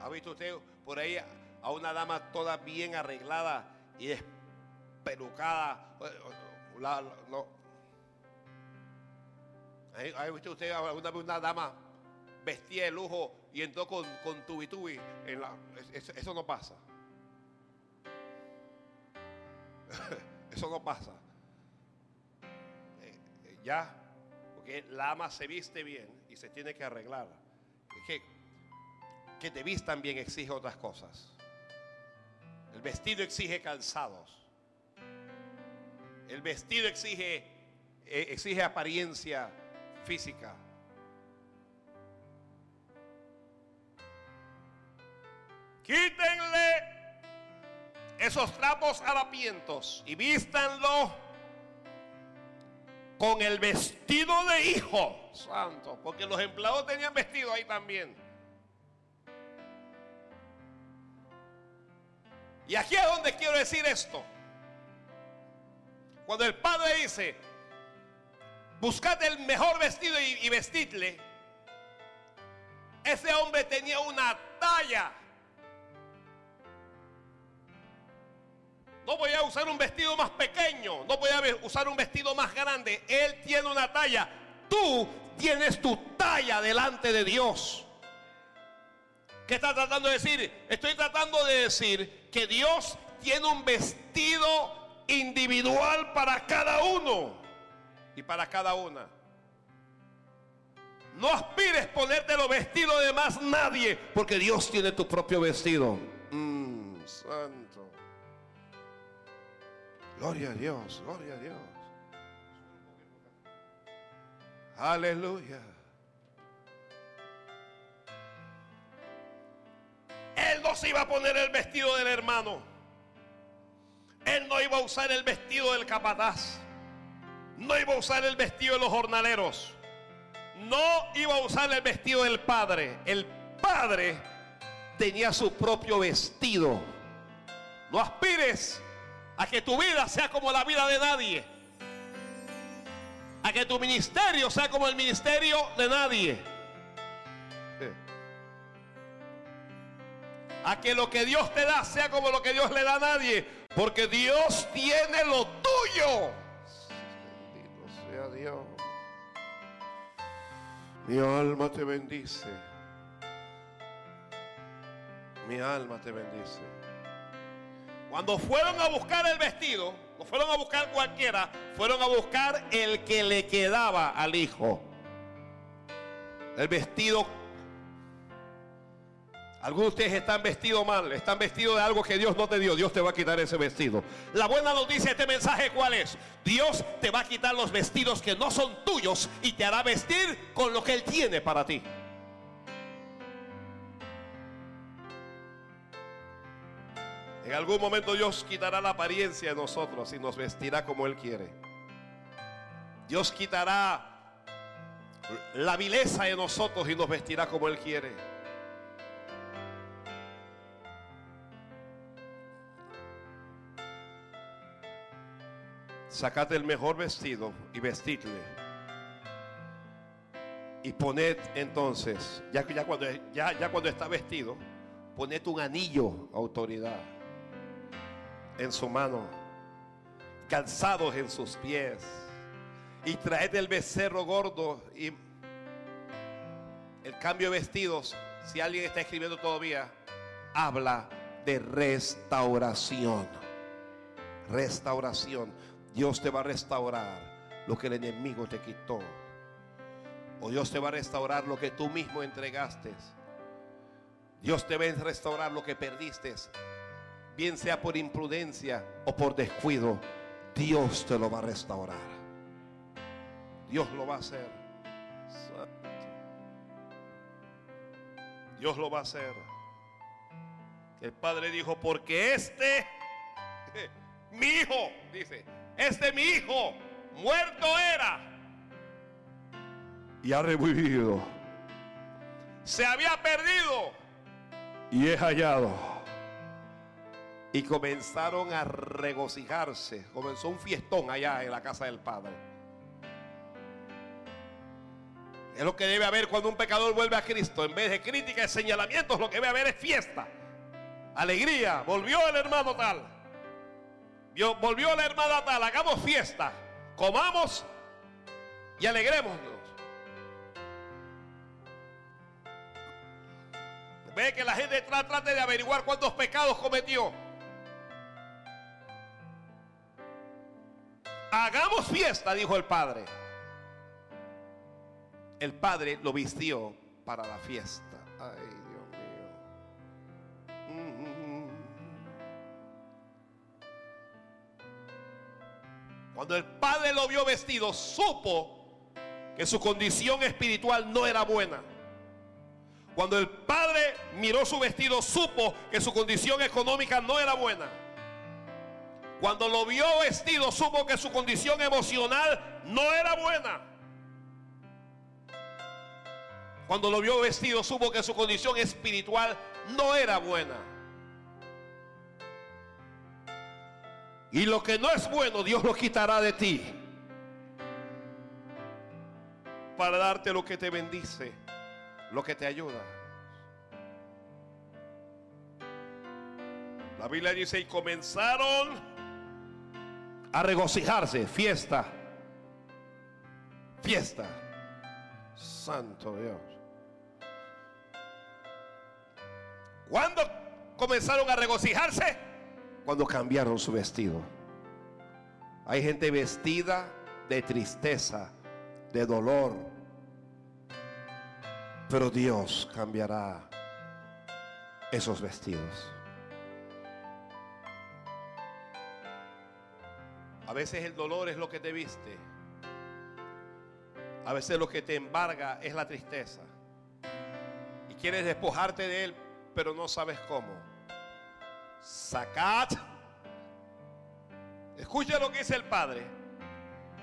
¿Ha visto usted por ahí a una dama toda bien arreglada y despelucada? ¿Ha visto usted una, una dama vestida de lujo y entró con, con tubi En la, eso, no pasa. eso no pasa. Ya, porque la ama se viste bien y se tiene que arreglar. Es que, que te vistan bien exige otras cosas. El vestido exige calzados. El vestido exige, eh, exige apariencia física. Quítenle esos trapos harapientos y vístanlo con el vestido de hijo santo, porque los empleados tenían vestido ahí también. Y aquí es donde quiero decir esto. Cuando el padre dice, buscad el mejor vestido y, y vestidle, ese hombre tenía una talla No voy a usar un vestido más pequeño. No voy a usar un vestido más grande. Él tiene una talla. Tú tienes tu talla delante de Dios. ¿Qué está tratando de decir? Estoy tratando de decir que Dios tiene un vestido individual para cada uno y para cada una. No aspires ponerte los vestidos de más nadie, porque Dios tiene tu propio vestido. Mm, Gloria a Dios, gloria a Dios. Aleluya. Él no se iba a poner el vestido del hermano. Él no iba a usar el vestido del capataz. No iba a usar el vestido de los jornaleros. No iba a usar el vestido del padre. El padre tenía su propio vestido. No aspires a que tu vida sea como la vida de nadie. A que tu ministerio sea como el ministerio de nadie. A que lo que Dios te da sea como lo que Dios le da a nadie. Porque Dios tiene lo tuyo. Bendito sea Dios. Mi alma te bendice. Mi alma te bendice. Cuando fueron a buscar el vestido, no fueron a buscar cualquiera, fueron a buscar el que le quedaba al hijo. El vestido. Algunos de ustedes están vestidos mal, están vestidos de algo que Dios no te dio. Dios te va a quitar ese vestido. La buena noticia de este mensaje, ¿cuál es? Dios te va a quitar los vestidos que no son tuyos y te hará vestir con lo que Él tiene para ti. En algún momento Dios quitará la apariencia de nosotros y nos vestirá como Él quiere. Dios quitará la vileza de nosotros y nos vestirá como Él quiere. Sacate el mejor vestido y vestidle. Y poned entonces, ya, cuando, ya, ya cuando está vestido, poned un anillo autoridad en su mano, calzados en sus pies, y traed el becerro gordo y el cambio de vestidos. Si alguien está escribiendo todavía, habla de restauración. Restauración. Dios te va a restaurar lo que el enemigo te quitó. O Dios te va a restaurar lo que tú mismo entregaste. Dios te va a restaurar lo que perdiste bien sea por imprudencia o por descuido, Dios te lo va a restaurar. Dios lo va a hacer. Dios lo va a hacer. El padre dijo, porque este, mi hijo, dice, este mi hijo, muerto era y ha revivido. Se había perdido y es hallado y comenzaron a regocijarse. Comenzó un fiestón allá en la casa del Padre. Es lo que debe haber cuando un pecador vuelve a Cristo. En vez de crítica y señalamientos, lo que debe haber es fiesta. Alegría. Volvió el hermano tal. Volvió la hermana tal. Hagamos fiesta. Comamos y alegrémonos. Ve que la gente trate de averiguar cuántos pecados cometió. Hagamos fiesta, dijo el padre. El padre lo vistió para la fiesta. Ay, Cuando el padre lo vio vestido, supo que su condición espiritual no era buena. Cuando el padre miró su vestido, supo que su condición económica no era buena. Cuando lo vio vestido, supo que su condición emocional no era buena. Cuando lo vio vestido, supo que su condición espiritual no era buena. Y lo que no es bueno, Dios lo quitará de ti. Para darte lo que te bendice, lo que te ayuda. La Biblia dice, y comenzaron a regocijarse, fiesta, fiesta. Santo Dios. ¿Cuándo comenzaron a regocijarse? Cuando cambiaron su vestido. Hay gente vestida de tristeza, de dolor. Pero Dios cambiará esos vestidos. A veces el dolor es lo que te viste. A veces lo que te embarga es la tristeza. Y quieres despojarte de él, pero no sabes cómo. Sacad. Escucha lo que dice el Padre.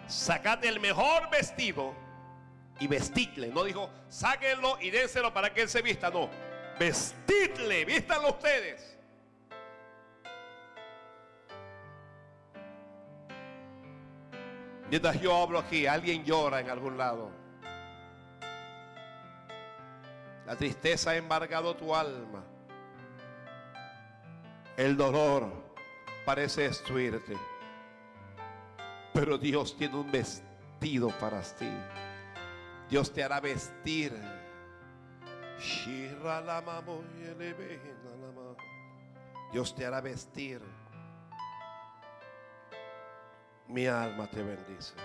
Sacad el mejor vestido y vestidle. No dijo, sáquenlo y dénselo para que él se vista. No. Vestidle, vístanlo ustedes. Mientras yo hablo aquí, alguien llora en algún lado. La tristeza ha embargado tu alma. El dolor parece destruirte. Pero Dios tiene un vestido para ti. Dios te hará vestir. Dios te hará vestir. Mi alma te bendice.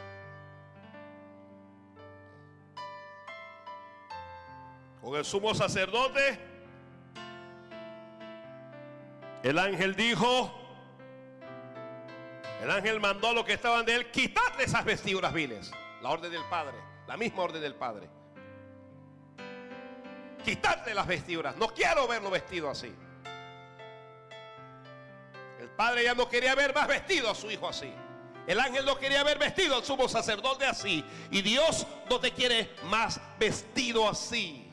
Con el sumo sacerdote, el ángel dijo, el ángel mandó a los que estaban de él, quitarle esas vestiduras viles. La orden del Padre, la misma orden del Padre. Quitarle las vestiduras. No quiero verlo vestido así. El padre ya no quería ver más vestido a su hijo así. El ángel no quería ver vestido al sumo sacerdote así. Y Dios no te quiere más vestido así.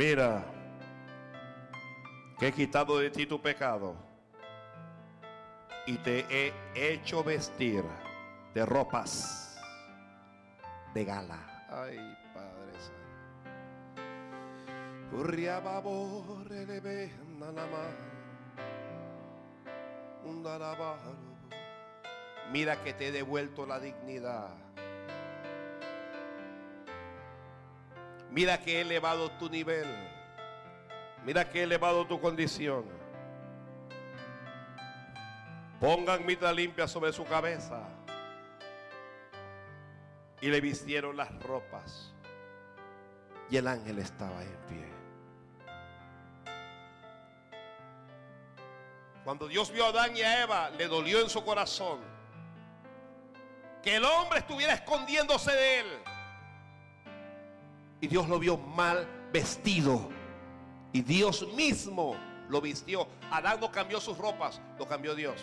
Mira, que he quitado de ti tu pecado y te he hecho vestir de ropas de gala. Ay, Padre Santo. Mira que te he devuelto la dignidad. Mira que he elevado tu nivel. Mira que he elevado tu condición. Pongan mitad limpia sobre su cabeza. Y le vistieron las ropas. Y el ángel estaba en pie. Cuando Dios vio a Adán y a Eva, le dolió en su corazón que el hombre estuviera escondiéndose de él. Y Dios lo vio mal vestido. Y Dios mismo lo vistió. Adán no cambió sus ropas, lo cambió Dios.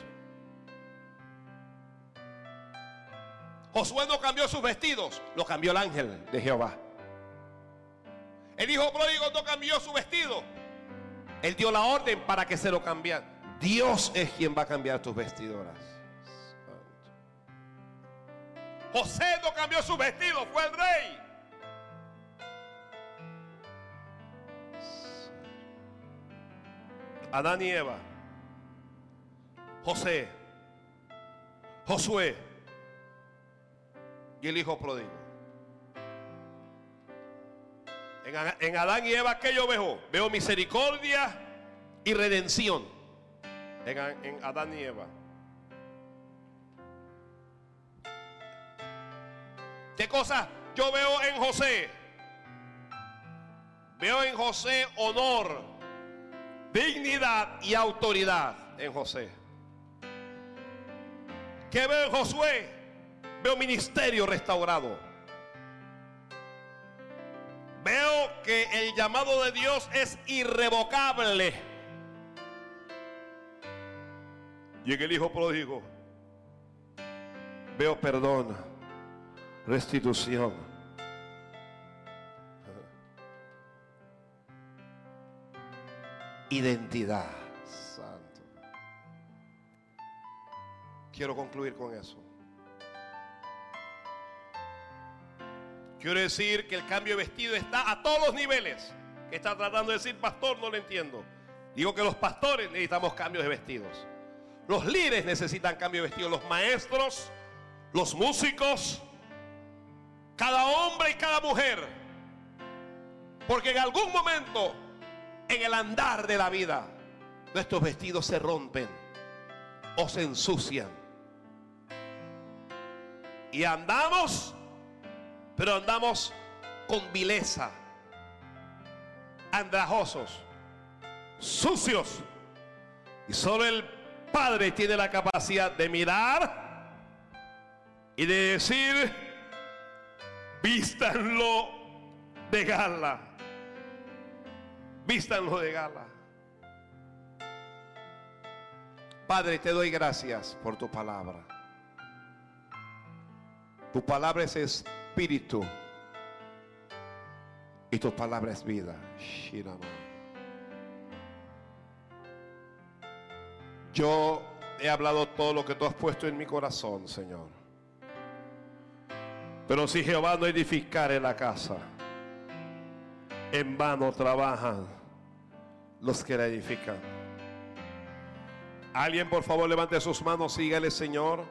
Josué no cambió sus vestidos, lo cambió el ángel de Jehová. El hijo pródigo no cambió su vestido. Él dio la orden para que se lo cambiara. Dios es quien va a cambiar tus vestiduras. José no cambió su vestido, fue el rey. Adán y Eva, José, Josué y el hijo pródigo. En, Adán y Eva, ¿qué yo veo? Veo misericordia y redención. En, Adán y Eva. ¿Qué cosa yo veo en José? Veo en José honor dignidad y autoridad en José. ¿Qué veo en Josué? Veo ministerio restaurado. Veo que el llamado de Dios es irrevocable. Y en el Hijo pródigo veo perdón, restitución identidad. Santo. Quiero concluir con eso. Quiero decir que el cambio de vestido está a todos los niveles. ¿Qué está tratando de decir pastor? No lo entiendo. Digo que los pastores necesitamos cambios de vestidos. Los líderes necesitan cambio de vestido. Los maestros, los músicos, cada hombre y cada mujer. Porque en algún momento en el andar de la vida, nuestros vestidos se rompen o se ensucian. Y andamos, pero andamos con vileza, andrajosos, sucios. Y solo el Padre tiene la capacidad de mirar y de decir, vístanlo de gala vístanlo de gala. Padre, te doy gracias por tu palabra. Tu palabra es espíritu. Y tu palabra es vida. Yo he hablado todo lo que tú has puesto en mi corazón, Señor. Pero si Jehová no edificare la casa, en vano trabajan los que la edifican. Alguien por favor levante sus manos, sígale Señor,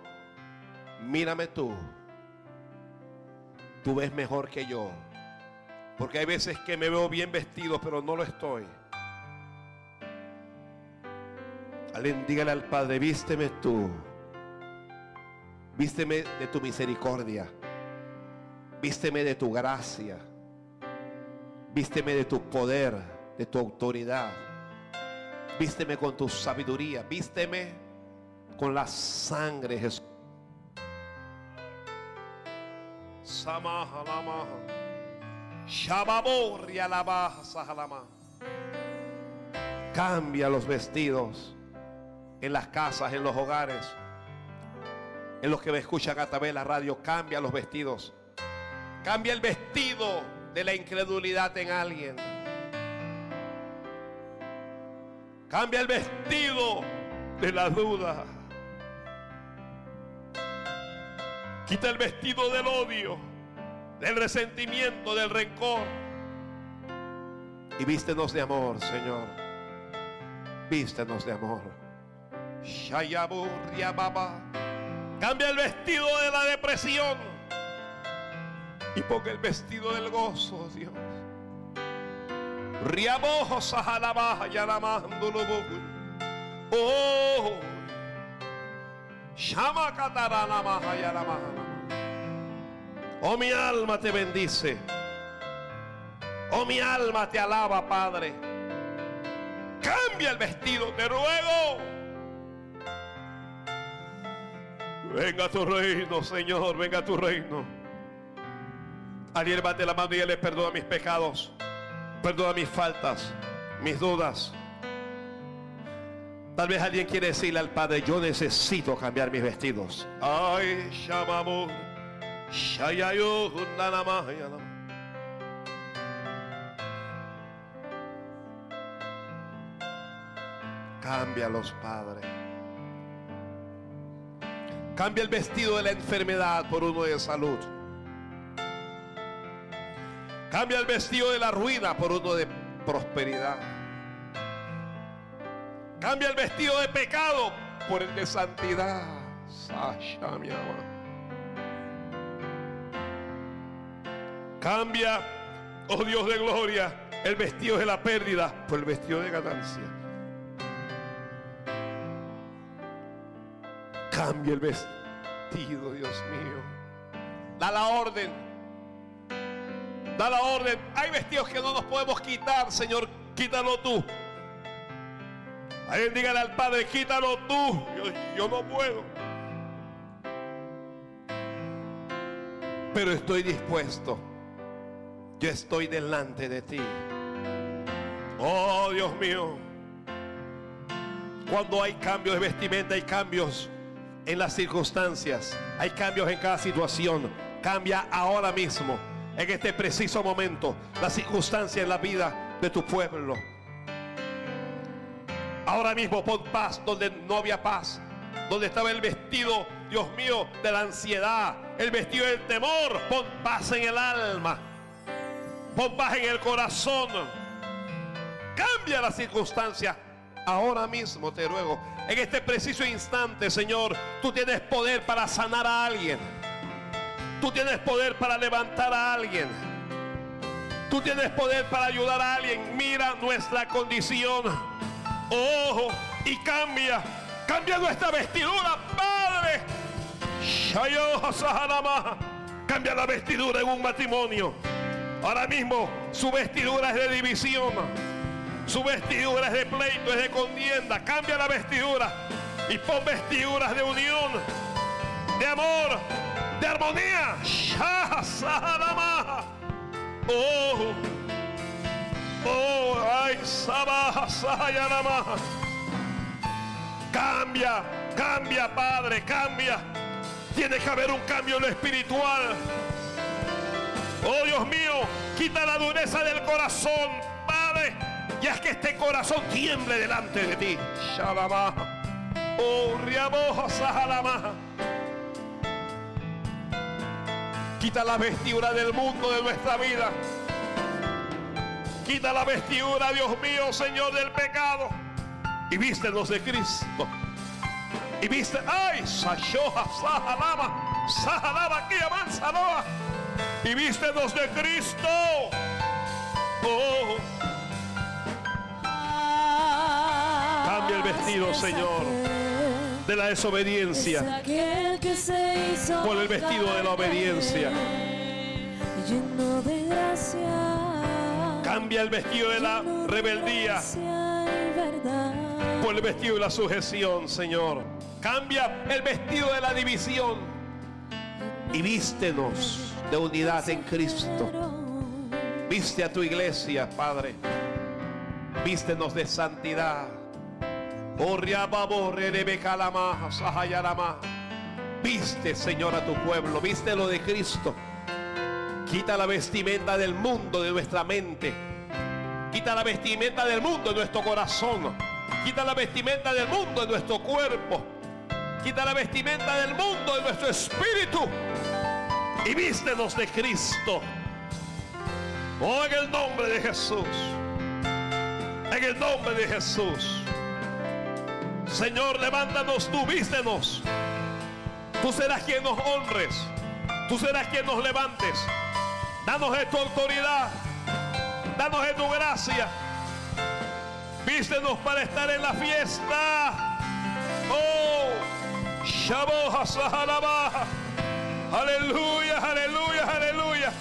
mírame tú. Tú ves mejor que yo. Porque hay veces que me veo bien vestido, pero no lo estoy. Alguien dígale al Padre, vísteme tú. Vísteme de tu misericordia. Vísteme de tu gracia. Vísteme de tu poder, de tu autoridad. Vísteme con tu sabiduría. Vísteme con la sangre, Jesús. Cambia los vestidos en las casas, en los hogares, en los que me escuchan a través la radio. Cambia los vestidos. Cambia el vestido de la incredulidad en alguien. Cambia el vestido de la duda. Quita el vestido del odio, del resentimiento, del rencor. Y vístenos de amor, Señor. Vístenos de amor. Cambia el vestido de la depresión. Y ponga el vestido del gozo, Dios. Riabojo sahalabaja yalamándolo Oh. Shama katarana maha yalamaha. Oh mi alma te bendice. Oh mi alma te alaba, Padre. Cambia el vestido, te ruego. Venga tu reino, Señor, venga tu reino. Alguien levante la mano y le perdona mis pecados, perdona mis faltas, mis dudas. Tal vez alguien quiere decirle al Padre, yo necesito cambiar mis vestidos. Ay, llamamos. Cambia los padres. Cambia el vestido de la enfermedad por uno de salud. Cambia el vestido de la ruina por uno de prosperidad. Cambia el vestido de pecado por el de santidad. Sasha, mi amor. Cambia, oh Dios de gloria, el vestido de la pérdida por el vestido de ganancia. Cambia el vestido, Dios mío. Da la orden. Da la orden. Hay vestidos que no nos podemos quitar, Señor. Quítalo tú. Alguien dígale al Padre, quítalo tú. Yo, yo no puedo. Pero estoy dispuesto yo estoy delante de ti. Oh Dios mío, cuando hay cambios de vestimenta, hay cambios en las circunstancias, hay cambios en cada situación. Cambia ahora mismo, en este preciso momento, la circunstancia en la vida de tu pueblo. Ahora mismo pon paz donde no había paz, donde estaba el vestido, Dios mío, de la ansiedad, el vestido del temor, pon paz en el alma. Pon paz en el corazón. Cambia la circunstancia. Ahora mismo te ruego. En este preciso instante, Señor, tú tienes poder para sanar a alguien. Tú tienes poder para levantar a alguien. Tú tienes poder para ayudar a alguien. Mira nuestra condición. Ojo y cambia. Cambia nuestra vestidura, Padre. Cambia la vestidura en un matrimonio. Ahora mismo su vestidura es de división. Su vestidura es de pleito, es de contienda. Cambia la vestidura y pon vestiduras de unión, de amor, de armonía. Oh, oh, ay, Cambia, cambia, Padre, cambia. Tiene que haber un cambio en lo espiritual. Oh Dios mío, quita la dureza del corazón, Padre. Y es que este corazón tiemble delante de ti. Shalama. Oh, riamoja, sahalama. Quita la vestidura del mundo de nuestra vida. Quita la vestidura, Dios mío, Señor, del pecado. Y vístenos de Cristo. Y viste, ay, Sayoja, Sahalama, Sahalama, Amansaloa. Y vístenos de Cristo. Oh. Cambia el vestido, Señor, de la desobediencia por el vestido de la obediencia. Lleno de gracia. Cambia el vestido de la rebeldía por el vestido de la sujeción, Señor. Cambia el vestido de la división y vístenos de unidad en Cristo. Viste a tu iglesia, Padre. Vístenos de santidad. Viste, Señor, a tu pueblo. Viste lo de Cristo. Quita la vestimenta del mundo de nuestra mente. Quita la vestimenta del mundo de nuestro corazón. Quita la vestimenta del mundo de nuestro cuerpo. Quita la vestimenta del mundo de nuestro espíritu. Y vístenos de Cristo. Oh, en el nombre de Jesús. En el nombre de Jesús. Señor, levántanos tú, vístenos. Tú serás quien nos honres. Tú serás quien nos levantes. Danos de tu autoridad. Danos de tu gracia. Vístenos para estar en la fiesta. Oh. Aleluya, aleluya, aleluya.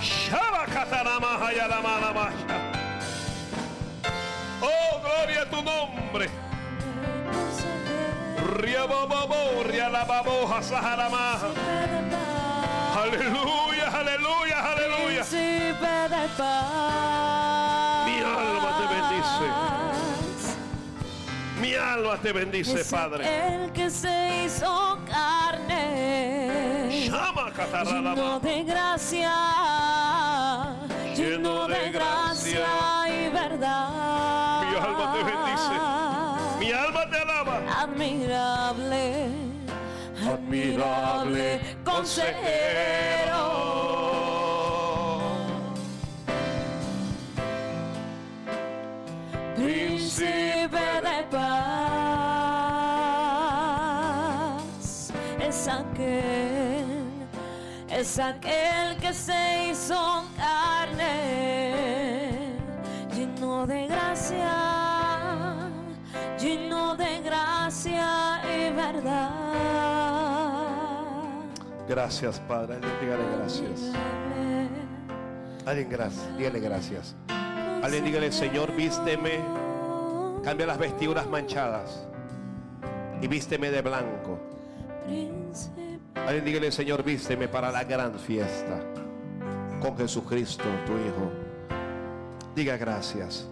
Shabakatanamaha Yalamanamaha. Nombre. Aleluya, aleluya, aleluya. Mi alma te bendice. Mi alma te bendice, Padre. El que se hizo carne. Shama Lleno de gracia. Lleno de gracia y verdad. Mi alma te bendice. Mi alma te alaba. Admirable. Admirable consejero. Príncipe de paz es aquel, es aquel que se hizo carne, de gracia, lleno de gracia y verdad. Gracias, Padre. Dígale gracias. Alguien gracias. Dígale gracias. Alguien dígale, Señor, vísteme. Cambia las vestiduras manchadas. Y vísteme de blanco. Alguien dígale, Señor, vísteme para la gran fiesta. Con Jesucristo, tu Hijo. Diga gracias.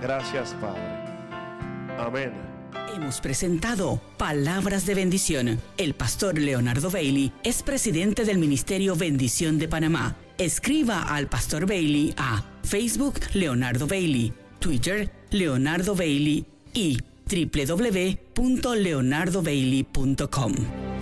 Gracias, Padre. Amén. Hemos presentado Palabras de Bendición. El pastor Leonardo Bailey es presidente del Ministerio Bendición de Panamá. Escriba al pastor Bailey a Facebook Leonardo Bailey, Twitter Leonardo Bailey y www.leonardobailey.com.